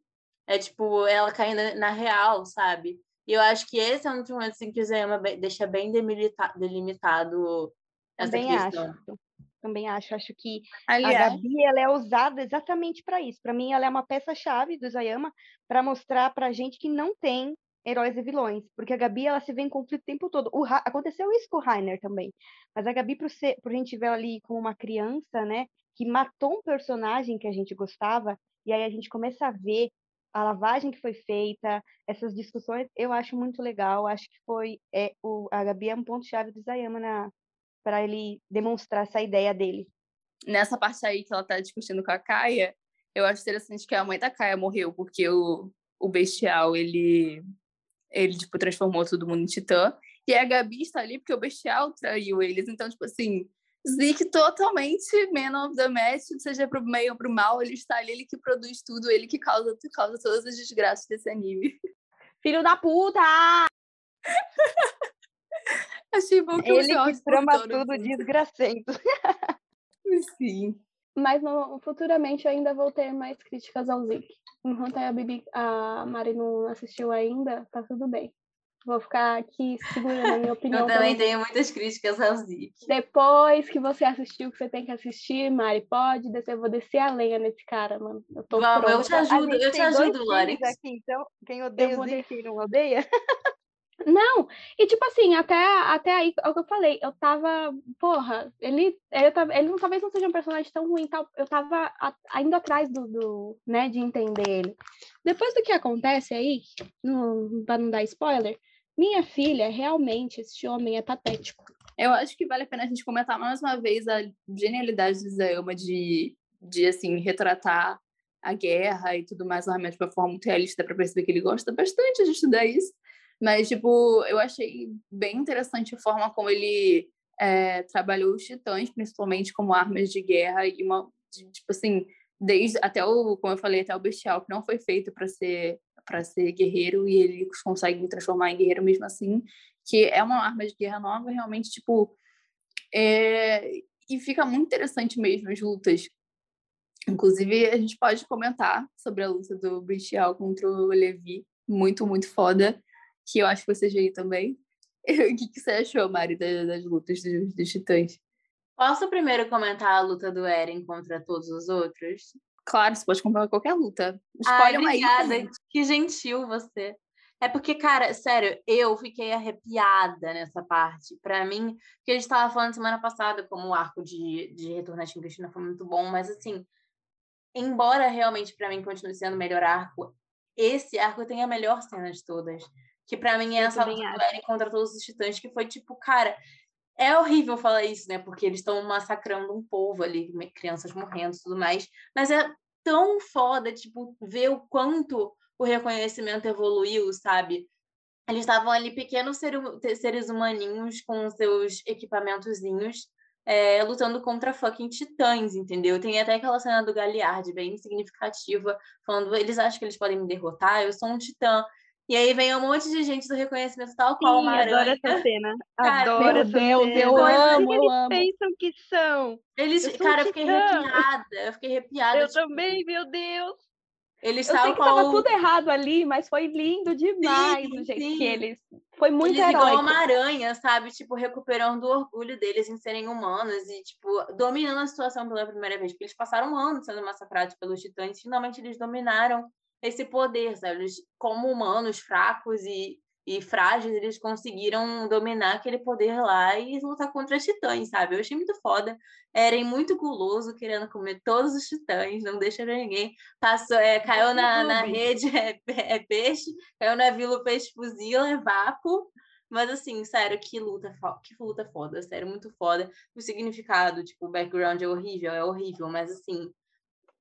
É tipo, ela caindo na real, sabe? E eu acho que esse é um dos momentos em que o Zayama deixa bem delimitado essa Também questão. acho. Também acho. Acho que Aliás, a Gabi ela é usada exatamente para isso. Para mim, ela é uma peça-chave do Isayama para mostrar para gente que não tem heróis e vilões, porque a Gabi ela se vê em conflito o tempo todo. O aconteceu isso com o Rainer também, mas a Gabi, por, ser, por a gente ver ela ali como uma criança, né, que matou um personagem que a gente gostava, e aí a gente começa a ver a lavagem que foi feita, essas discussões, eu acho muito legal. Acho que foi é, o, a Gabi é um ponto-chave do Isayama na para ele demonstrar essa ideia dele. nessa parte aí que ela tá discutindo com a Kaia, eu acho interessante que a mãe da Kaia morreu, porque o, o Bestial, ele, ele, tipo, transformou todo mundo em titã, e a Gabi está ali porque o Bestial traiu eles, então, tipo assim, Zeke totalmente man of the match, seja pro bem ou pro mal, ele está ali, ele que produz tudo, ele que causa, causa todas as desgraças desse anime. Filho da puta! Achei bom que Ele que trama tudo desgracento. Sim. Mas no, futuramente eu ainda vou ter mais críticas ao Zik. Enquanto a, Bibi, a Mari não assistiu ainda, tá tudo bem. Vou ficar aqui segurando a minha opinião. Eu também tenho muitas críticas ao Zeke. Depois que você assistiu o que você tem que assistir, Mari, pode descer. Eu vou descer a lenha nesse cara, mano. Eu tô Vamos, eu pronta. te ajudo, eu te ajudo, Lawrence. aqui, então quem odeia vou o Zeke, quem não odeia. Não, e tipo assim, até, até aí, é o que eu falei, eu tava, porra, ele, ele, tava- ele talvez não seja um personagem tão ruim, tal, eu tava a- atrás do, do, né, de entender ele. Depois do que acontece aí, não, pra não dar spoiler, minha filha, realmente, esse homem é patético. Eu acho que vale a pena a gente comentar mais uma vez a genialidade do Zayama de, de assim, retratar a guerra e tudo mais, realmente de uma forma muito realista, para perceber que ele gosta bastante de estudar isso. Mas, tipo, eu achei bem interessante a forma como ele é, trabalhou os titãs, principalmente como armas de guerra e uma, tipo assim, desde até o, como eu falei, até o bestial, que não foi feito para ser para ser guerreiro e ele consegue transformar em guerreiro mesmo assim, que é uma arma de guerra nova, realmente, tipo, é, e fica muito interessante mesmo as lutas. Inclusive, a gente pode comentar sobre a luta do Bestial contra o Levi, muito, muito foda, que eu acho que foi CGI também. O que, que você achou, Mari, das, das lutas dos, dos titãs? Posso primeiro comentar a luta do Eren contra todos os outros? Claro, você pode comprar qualquer luta. Ai, Escolhe uma aí. obrigada. também. Que gentil você. É porque, cara, sério, eu fiquei arrepiada nessa parte. Pra mim, que a gente tava falando semana passada, como o arco de, de Retorno à Cristina foi muito bom, mas assim, embora realmente pra mim continue sendo o melhor arco, esse arco tem a melhor cena de todas. Que pra mim é essa luta do acho. Eren contra todos os titãs, que foi tipo, cara, é horrível falar isso, né? Porque eles estão massacrando um povo ali, crianças morrendo e tudo mais. Mas é tão foda, tipo, ver o quanto o reconhecimento evoluiu, sabe? Eles estavam ali pequenos ser- seres humaninhos com seus equipamentozinhos, é, lutando contra fucking titãs, entendeu? Tem até aquela cena do Galliard, bem significativa, falando, eles acham que eles podem me derrotar, eu sou um titã. E aí vem um monte de gente do reconhecimento tal qual Sim, uma adoro essa cena. Cara, adoro meu essa Deus, cena. eu amo, eu eles amo. pensam que são? Eles, Eu um cara, eu fiquei arrepiada, eu fiquei arrepiada. Eu tipo, também, meu Deus. Eles Eu sei que tava tudo errado ali, mas foi lindo demais Sim, o jeito sim. que eles. Foi muito eles igual heróico. uma aranha, sabe? Tipo, recuperando o orgulho deles em serem humanos e, tipo, dominando a situação pela primeira vez. Porque eles passaram anos sendo massacrados pelos titãs. Finalmente eles dominaram esse poder, sabe? Eles, como humanos fracos e, e frágeis, eles conseguiram dominar aquele poder lá e lutar contra os titãs, sabe? Eu achei muito foda. Eren muito guloso, querendo comer todos os titãs, não deixa pra ninguém. Passou, é, caiu na, na rede, é, é peixe, caiu na vila, o peixe fuzila, é vácuo. Mas assim, sério, que luta, que luta foda, sério, muito foda. O significado, tipo, o background é horrível, é horrível, mas assim,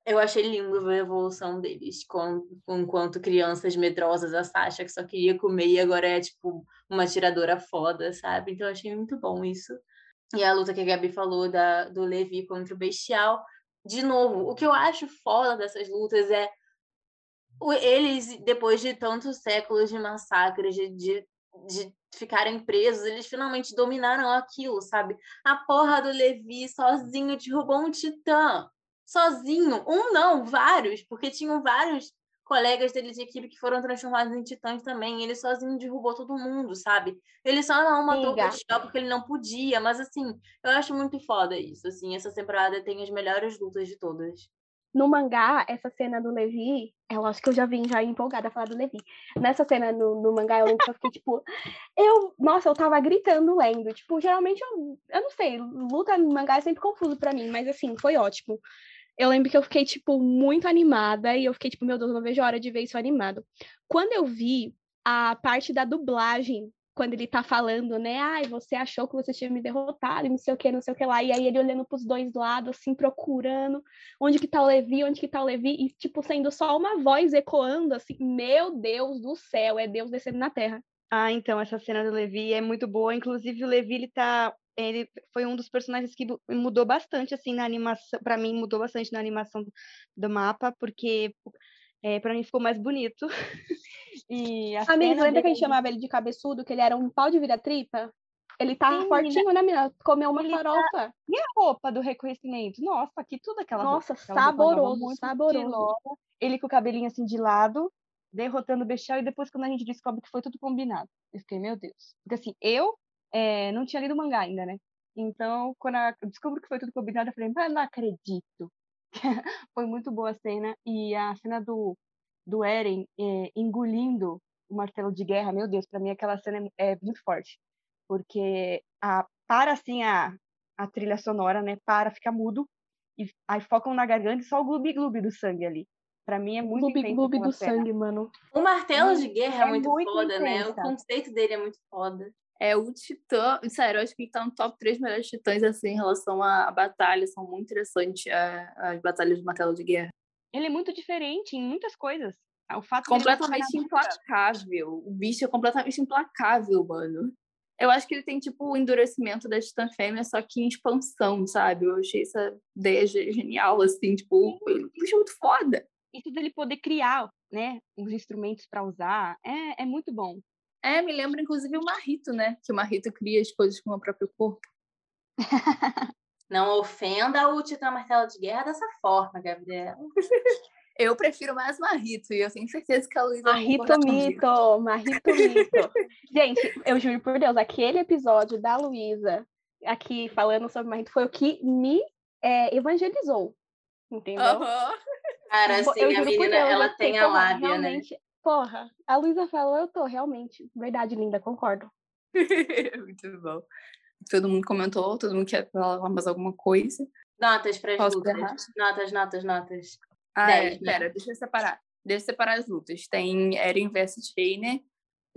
eu achei lindo ver a evolução deles, com, enquanto crianças medrosas, a Sasha que só queria comer e agora é, tipo, uma tiradora foda, sabe? Então eu achei muito bom isso. E a luta que a Gabi falou da, do Levi contra o Bestial, de novo, o que eu acho foda dessas lutas é eles, depois de tantos séculos de massacres, de, de, de ficarem presos, eles finalmente dominaram aquilo, sabe? A porra do Levi sozinho derrubou um titã. Sozinho. Um não, vários, porque tinham vários colegas dele de equipe que foram transformados em titãs também. Ele sozinho derrubou todo mundo, sabe? Ele só não matou o Amiga. Bestial porque ele não podia, mas assim, eu acho muito foda isso, assim, essa temporada tem as melhores lutas de todas. No mangá, essa cena do Levi, eu acho que eu já vim já empolgada a falar do Levi. Nessa cena no, no mangá, eu lembro que eu fiquei tipo. Eu, nossa, eu tava gritando lendo. Tipo, geralmente eu, eu não sei, luta no mangá é sempre confuso pra mim, mas assim, foi ótimo. Eu lembro que eu fiquei, tipo, muito animada e eu fiquei, tipo, meu Deus, eu não vejo a hora de ver isso animado. Quando eu vi a parte da dublagem, quando ele tá falando, né? Ai, você achou que você tinha me derrotado e não sei o que, não sei o que lá. E aí ele olhando pros dois lados, assim, procurando onde que tá o Levi, onde que tá o Levi, e, tipo, sendo só uma voz ecoando, assim, meu Deus do céu, é Deus descendo na terra. Ah, então, essa cena do Levi é muito boa. Inclusive, o Levi, ele tá. Ele foi um dos personagens que mudou bastante, assim, na animação. Pra mim, mudou bastante na animação do, mapa, porque é, para mim ficou mais bonito. e a cena lembra que a gente dele- chamava ele de cabeçudo, que ele era um pau de vira-tripa? Ele tava Sim, fortinho, né, menina? Comeu uma ele tá- farofa. E a roupa do reconhecimento? Nossa, que tudo aquela Nossa, roupa. aquela tava saboroso, saboroso. estilosa. Ele com o cabelinho assim de lado, derrotando o Bestial, e depois quando a gente descobre que foi tudo combinado. Eu fiquei, meu Deus. Porque assim, eu eh, não tinha lido o mangá ainda, né? Então, quando eu descubro que foi tudo combinado, eu falei, mas não acredito. foi muito boa a cena. E a cena do, do Eren eh, engolindo o martelo de guerra, meu Deus, pra mim aquela cena é, é muito forte. Porque a, para assim a, a trilha sonora, né? Para, fica mudo. E aí focam na garganta e só o gloob-gloob do sangue ali. Pra mim é muito Gloob intensa gloob do cena. sangue, mano. O martelo de guerra é, é muito, muito foda, né? O intensa. conceito dele é muito foda. É o Titã. Sério, eu acho que ele tá no top 3 melhores titãs assim, em relação à, batalha. São muito interessantes a- as batalhas do martelo de guerra. Ele é muito diferente em muitas coisas. O fato Completamente implacável. O bicho é completamente implacável, mano. Eu acho que ele tem, tipo, o endurecimento da Titã Fêmea, só que em expansão, sabe? Eu achei essa ideia ge- genial, assim, tipo, o bicho é muito foda. Isso dele poder criar, né? Os instrumentos pra usar. É, é muito bom. É, me lembra, inclusive, o Marrito, né? Que o Marrito cria as coisas com o próprio corpo. Não ofenda o Titã Martelo de Guerra dessa forma, Gabriela. Eu prefiro mais Marrito, e eu tenho certeza que a Luísa vai Marrito mito, marrito mito. Gente, eu juro por Deus, aquele episódio da Luísa aqui falando sobre Marrito foi o que me é, evangelizou. Entendeu? Aham. Cara, assim, eu a menina, Deus, eu ela fiquei, tem a lábia, né? Porra, a Luísa falou, eu tô, realmente. Verdade, linda, concordo. Muito bom. Todo mundo comentou, todo mundo quer falar mais alguma coisa. Notas para as lutas. errar? Notas, notas, notas. Ah, Dez, é, né? pera, deixa eu separar. Deixa eu separar as lutas. Tem Eren versus Reiner,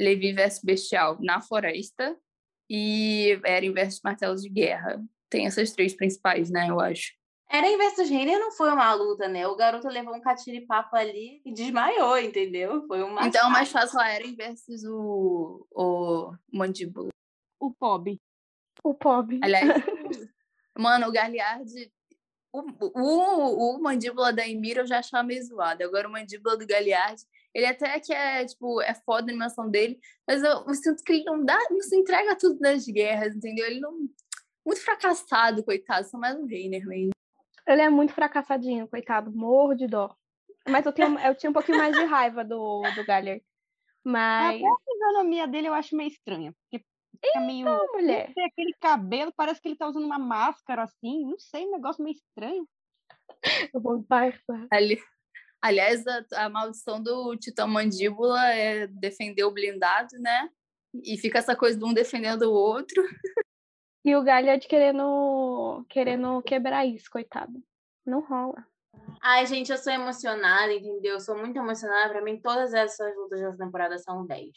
Levi versus Bestial na floresta e Eren versus Martelo de Guerra. Tem essas três principais, né, eu acho. Eren versus Reiner não foi uma luta, né? O garoto levou um catiripapo ali e desmaiou, entendeu? Foi uma. Então, mais fácil a Eren versus o, o Mandíbula. O Pob. O pobre. Aliás, mano, o Galliard... O, o, o Mandíbula da Emira eu já achava meio zoado. Agora o Mandíbula do Galliard, ele até que é, tipo, é foda a animação dele, mas eu, eu sinto que ele não dá, não se entrega tudo nas guerras, entendeu? Ele não... Muito fracassado, coitado. Só mais um Reiner mesmo. Ele é muito fracassadinho, coitado, morro de dó. Mas eu, tenho, eu tinha um pouquinho mais de raiva do, do Galler. Mas, Até a fisionomia dele eu acho meio estranha. Porque fica meio. ô, mulher, Tem aquele cabelo, parece que ele tá usando uma máscara assim. Não sei, um negócio meio estranho. eu vou. Ali... Aliás, a, a maldição do Titã Mandíbula é defender o blindado, né? E fica essa coisa de um defendendo o outro. E o Galliard querendo, querendo quebrar isso, coitado. Não rola. Ai, gente, eu sou emocionada, entendeu? Eu sou muito emocionada. Pra mim, todas essas lutas dessa temporada são 10.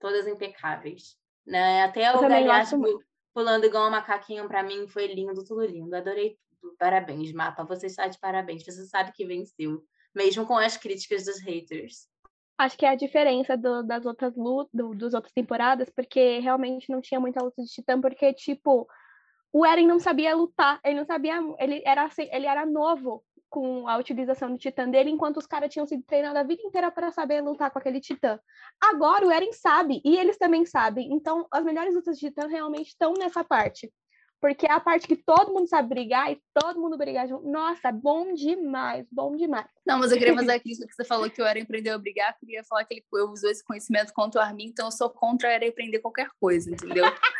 Todas impecáveis. Né? Até Eu o muito. pulando igual um macaquinho pra mim foi lindo, tudo lindo. Adorei tudo. Parabéns, Mapa. Você está de parabéns. Você sabe que venceu. Mesmo com as críticas dos haters. Acho que é a diferença do- das outras lutas, dos outras temporadas, porque realmente não tinha muita luta de titã, porque, tipo, o Eren não sabia lutar, ele não sabia, ele era, assim, ele era novo com a utilização do titã dele, enquanto os caras tinham sido treinados a vida inteira para saber lutar com aquele titã. Agora o Eren sabe, e eles também sabem. Então, as melhores lutas de titã realmente estão nessa parte. Porque é a parte que todo mundo sabe brigar e todo mundo brigar junto. Nossa, bom demais, bom demais. Não, mas eu queria fazer a crítica que você falou que o Eren aprendeu a brigar, eu queria falar que ele usou esse conhecimento contra o Armin, então eu sou contra o Eren aprender qualquer coisa, entendeu?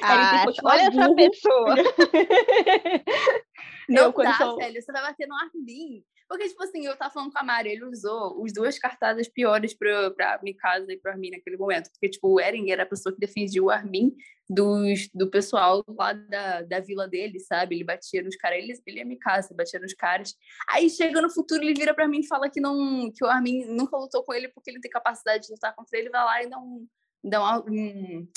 Ah, olha essa pessoa. Não Eu, quando dá, sou- velho. Você vai bater no Armin. Porque, tipo assim, eu tava falando com a Mari, ele usou os duas cartadas piores pra, pra Mikasa e pro Armin naquele momento. Porque, tipo, o Eren era a pessoa que defendia o Armin dos, do pessoal lá da, da vila dele, sabe? Ele batia nos caras, ele, ele é Mikasa, batia nos caras. Aí, chega no futuro, ele vira pra mim e fala que, não, que o Armin nunca lutou com ele porque ele tem capacidade de lutar contra ele, vai lá e dá um, dá um,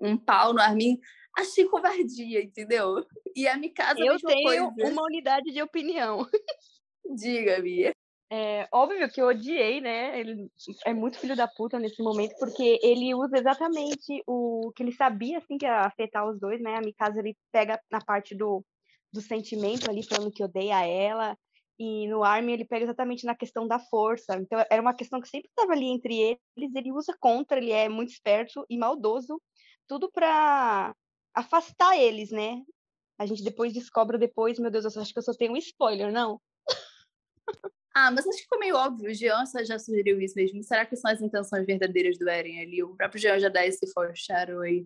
um pau no Armin. Achei covardia, entendeu? E a Mikasa, a Eu tenho coisa. uma unidade de opinião. Diga, Bia. É óbvio que eu odiei, né? Ele é muito filho da puta nesse momento, porque ele usa exatamente o que ele sabia, assim, que ia afetar os dois, né? A Mikasa, ele pega na parte do, do sentimento ali, falando que odeia ela, e no Armin ele pega exatamente na questão da força. Então, era uma questão que sempre estava ali entre eles, ele usa contra, ele é muito esperto e maldoso, tudo para afastar eles, né? A gente depois descobre depois, meu Deus, eu acho que eu só tenho um spoiler, não? Ah, mas acho que ficou meio óbvio. O Jean já sugeriu isso mesmo. Será que são as intenções verdadeiras do Eren ali? O próprio Jean já dá esse foreshadow aí.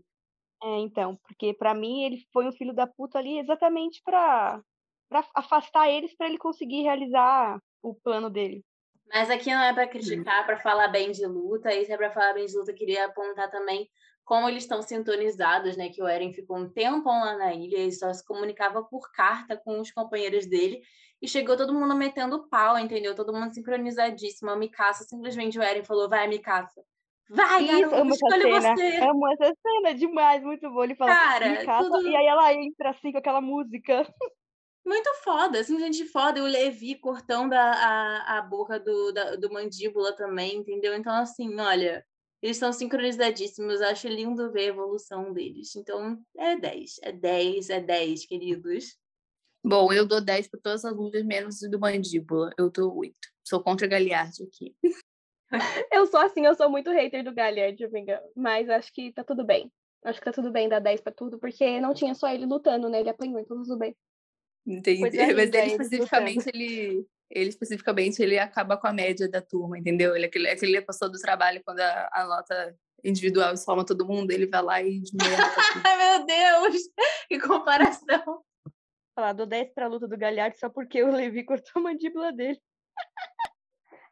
É, então, porque pra mim ele foi um filho da puta ali exatamente pra pra afastar eles pra ele conseguir realizar o plano dele. Mas aqui não é para criticar, para falar bem de luta. Isso é para falar bem de luta. Eu queria apontar também como eles estão sintonizados, né? Que o Eren ficou um tempão lá na ilha, ele só se comunicava por carta com os companheiros dele. E chegou todo mundo metendo pau, entendeu? Todo mundo sincronizadíssimo. A Mikasa, simplesmente o Eren falou, vai, Mikasa. Vai, Isso, garoto, amo essa escolhe cena. você. Amo essa cena demais, muito bom. Ele fala, Cara, "Me caça", tudo- e aí ela entra assim com aquela música. Muito foda, simplesmente foda. E o Levi cortando a, a, a boca do, da- do mandíbula também, entendeu? Então, assim, olha, eles estão sincronizadíssimos. Acho lindo ver a evolução deles. Então, é 10, é 10, é 10, queridos. Bom, eu dou 10 para todas as lutas, menos o do mandíbula. Eu dou 8. Sou contra Galiard aqui. Eu sou assim, eu sou muito hater do Galhardo, amiga. Mas acho que tá tudo bem. Acho que tá tudo bem dar 10 pra tudo, porque não tinha só ele lutando, né? Ele apanhou, então tudo bem. Entendi. Linda, Mas ele eles especificamente, ele, ele especificamente, ele acaba com a média da turma, entendeu? Ele é aquele, aquele pessoa do trabalho, quando a, a nota individual soma todo mundo, ele vai lá e diminui meu Deus! Que comparação! Falar, dou 10 pra luta do Galhardo só porque o Levi cortou a mandíbula dele.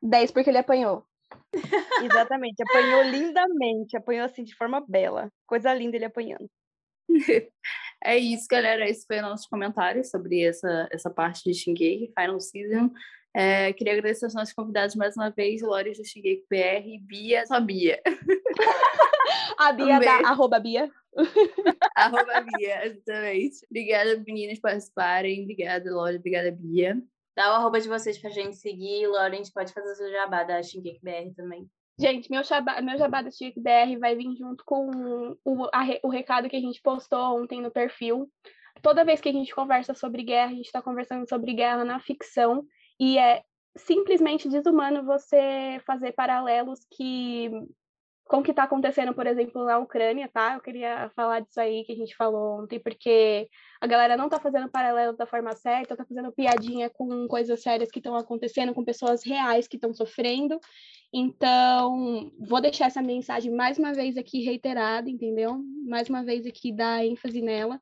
10 porque ele apanhou. Exatamente, apanhou lindamente, apanhou assim de forma bela. Coisa linda ele apanhando. É isso, galera. Esse foi o nosso comentário sobre essa, essa parte de Shingeki, Final Season. É, queria agradecer aos nossos convidados mais uma vez, Lores do Shingeki PR e Bia, só Bia. A Bia Um da arroba Bia. Arroba Bia, exatamente. Obrigada, meninas, por participarem. Obrigada, Lores. Obrigada, Bia. Dá o arroba de vocês pra gente seguir. Lauren, a gente pode fazer o seu jabá da Shingeki BR também. Gente, meu jabá, meu jabá do Chique BR vai vir junto com o, a o recado que a gente postou ontem no perfil. Toda vez que a gente conversa sobre guerra, a gente está conversando sobre guerra na ficção. E é simplesmente desumano você fazer paralelos que com o que está acontecendo, por exemplo, na Ucrânia, tá? Eu queria falar disso aí que a gente falou ontem, porque a galera não tá fazendo paralelo da forma certa, tá fazendo piadinha com coisas sérias que estão acontecendo, com pessoas reais que estão sofrendo. Então, vou deixar essa mensagem mais uma vez aqui reiterada, entendeu? Mais uma vez aqui dar ênfase nela,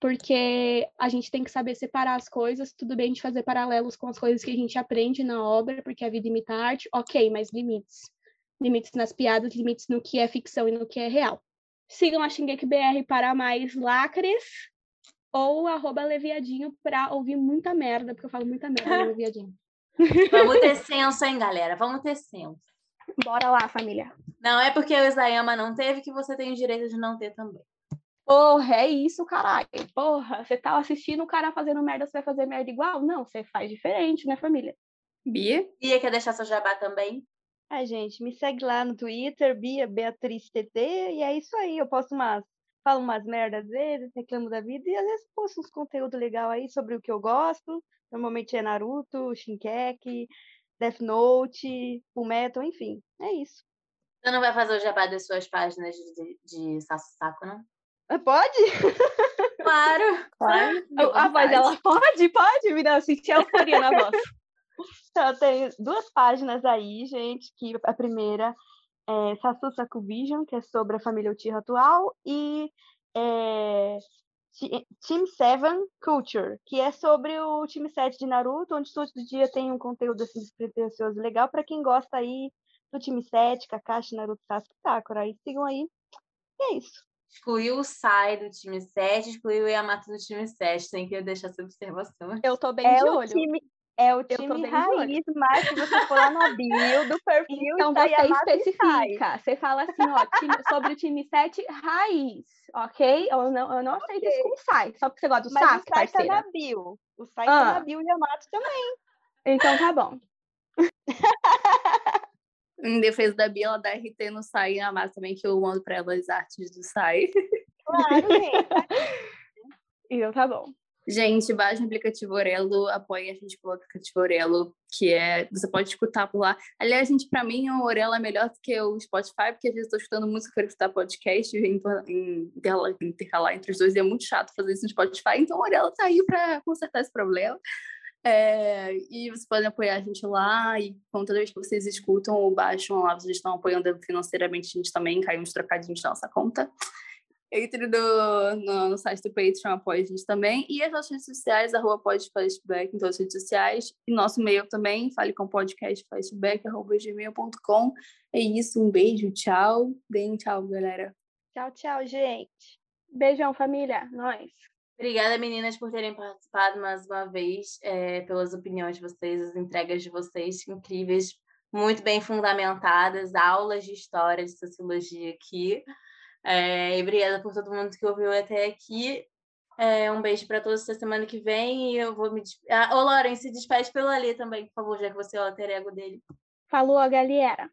porque a gente tem que saber separar as coisas. Tudo bem gente fazer paralelos com as coisas que a gente aprende na obra, porque a vida imita a arte, ok, mas limites. Limites nas piadas, limites no que é ficção e no que é real. Sigam a Shingeki BR para mais lacres ou arroba Leviadinho para ouvir muita merda, porque eu falo muita merda no Leviadinho. Vamos ter senso, hein, galera? Vamos ter senso. Bora lá, família. Não é porque o Isayama não teve que você tem o direito de não ter também. Porra, é isso, caralho. Porra, você tá assistindo o cara fazendo merda, você vai fazer merda igual? Não, você faz diferente, né, família? Bia? Bia quer deixar seu jabá também? Ai, gente, me segue lá no Twitter, Bia Beatriz TT, e é isso aí. Eu posto umas falo umas merdas às vezes, reclamo da vida e às vezes posto uns conteúdos legais aí sobre o que eu gosto. Normalmente é Naruto, Shinkeki, Death Note, Fullmetal, enfim. É isso. Você não vai fazer o jabá das suas páginas de, de Saco, não? Ah, Pode? Claro! Claro. A voz dela pode, pode, me dá sentir a euforia na voz. Então, eu tenho duas páginas aí, gente, que a primeira é Sassu Saku Vision, que é sobre a família Uchiha atual, e é, Team 7 Culture, que é sobre o time 7 de Naruto, onde todo dia tem um conteúdo assim despretensioso e legal para quem gosta aí do time 7, Kakashi, Naruto, Sasuke, Sakura. Aí sigam aí. E é isso. Excluiu o Sai do time 7, excluiu o Yamato do time 7. Tem que deixar essa observação. Eu tô bem É de o olho. time, é o time raiz, mas se você for lá na bio do perfil, Então está você especifica. Você fala assim, ó, time- sobre o time 7 raiz, ok? Eu não, eu não aceito isso com Sai. Só porque você gosta do Mas Sasuke, o Sai tá parceira. na bio. O Sai tá Ah. na bio e o Yamato também. Então tá bom. Em defesa da Bia, ela dá RT no Sai e a Massa também, que eu mando pra ela as artes do Sai. Claro, gente. Então tá bom. Gente, baixa o aplicativo Orelo, apoie a gente pelo aplicativo Orelo, que é. Você pode escutar por lá. Aliás, gente, pra mim o Orelo é melhor do que o Spotify, porque às vezes eu escutando música, quero escutar podcast, e intercalar, intercalar entre os dois, e é muito chato fazer isso no Spotify, então o Orelo tá aí pra consertar esse problema. É, e vocês podem apoiar a gente lá, e como toda vez que vocês escutam ou baixam lá, vocês estão apoiando financeiramente a gente também, cai uns trocadinhos na nossa conta. Entre no, no, no site do Patreon, apoia a gente também. E as nossas redes sociais, arroba podcastflashback em todas as redes sociais. E nosso e-mail também, fale com podcastflashback, arroba gmail.com. É isso, um beijo, tchau. Deem tchau, galera. Tchau, tchau, gente. Beijão, família. Nós. Obrigada, meninas, por terem participado mais uma vez, é, pelas opiniões de vocês, as entregas de vocês incríveis, muito bem fundamentadas, aulas de história, de sociologia aqui. É, e obrigada por todo mundo que ouviu até aqui. É, um beijo para todos até semana que vem. E eu vou me. Ah, ô, Lauren, se despede pelo Ali também, por favor, já que você é o alter ego dele. Falou, galera.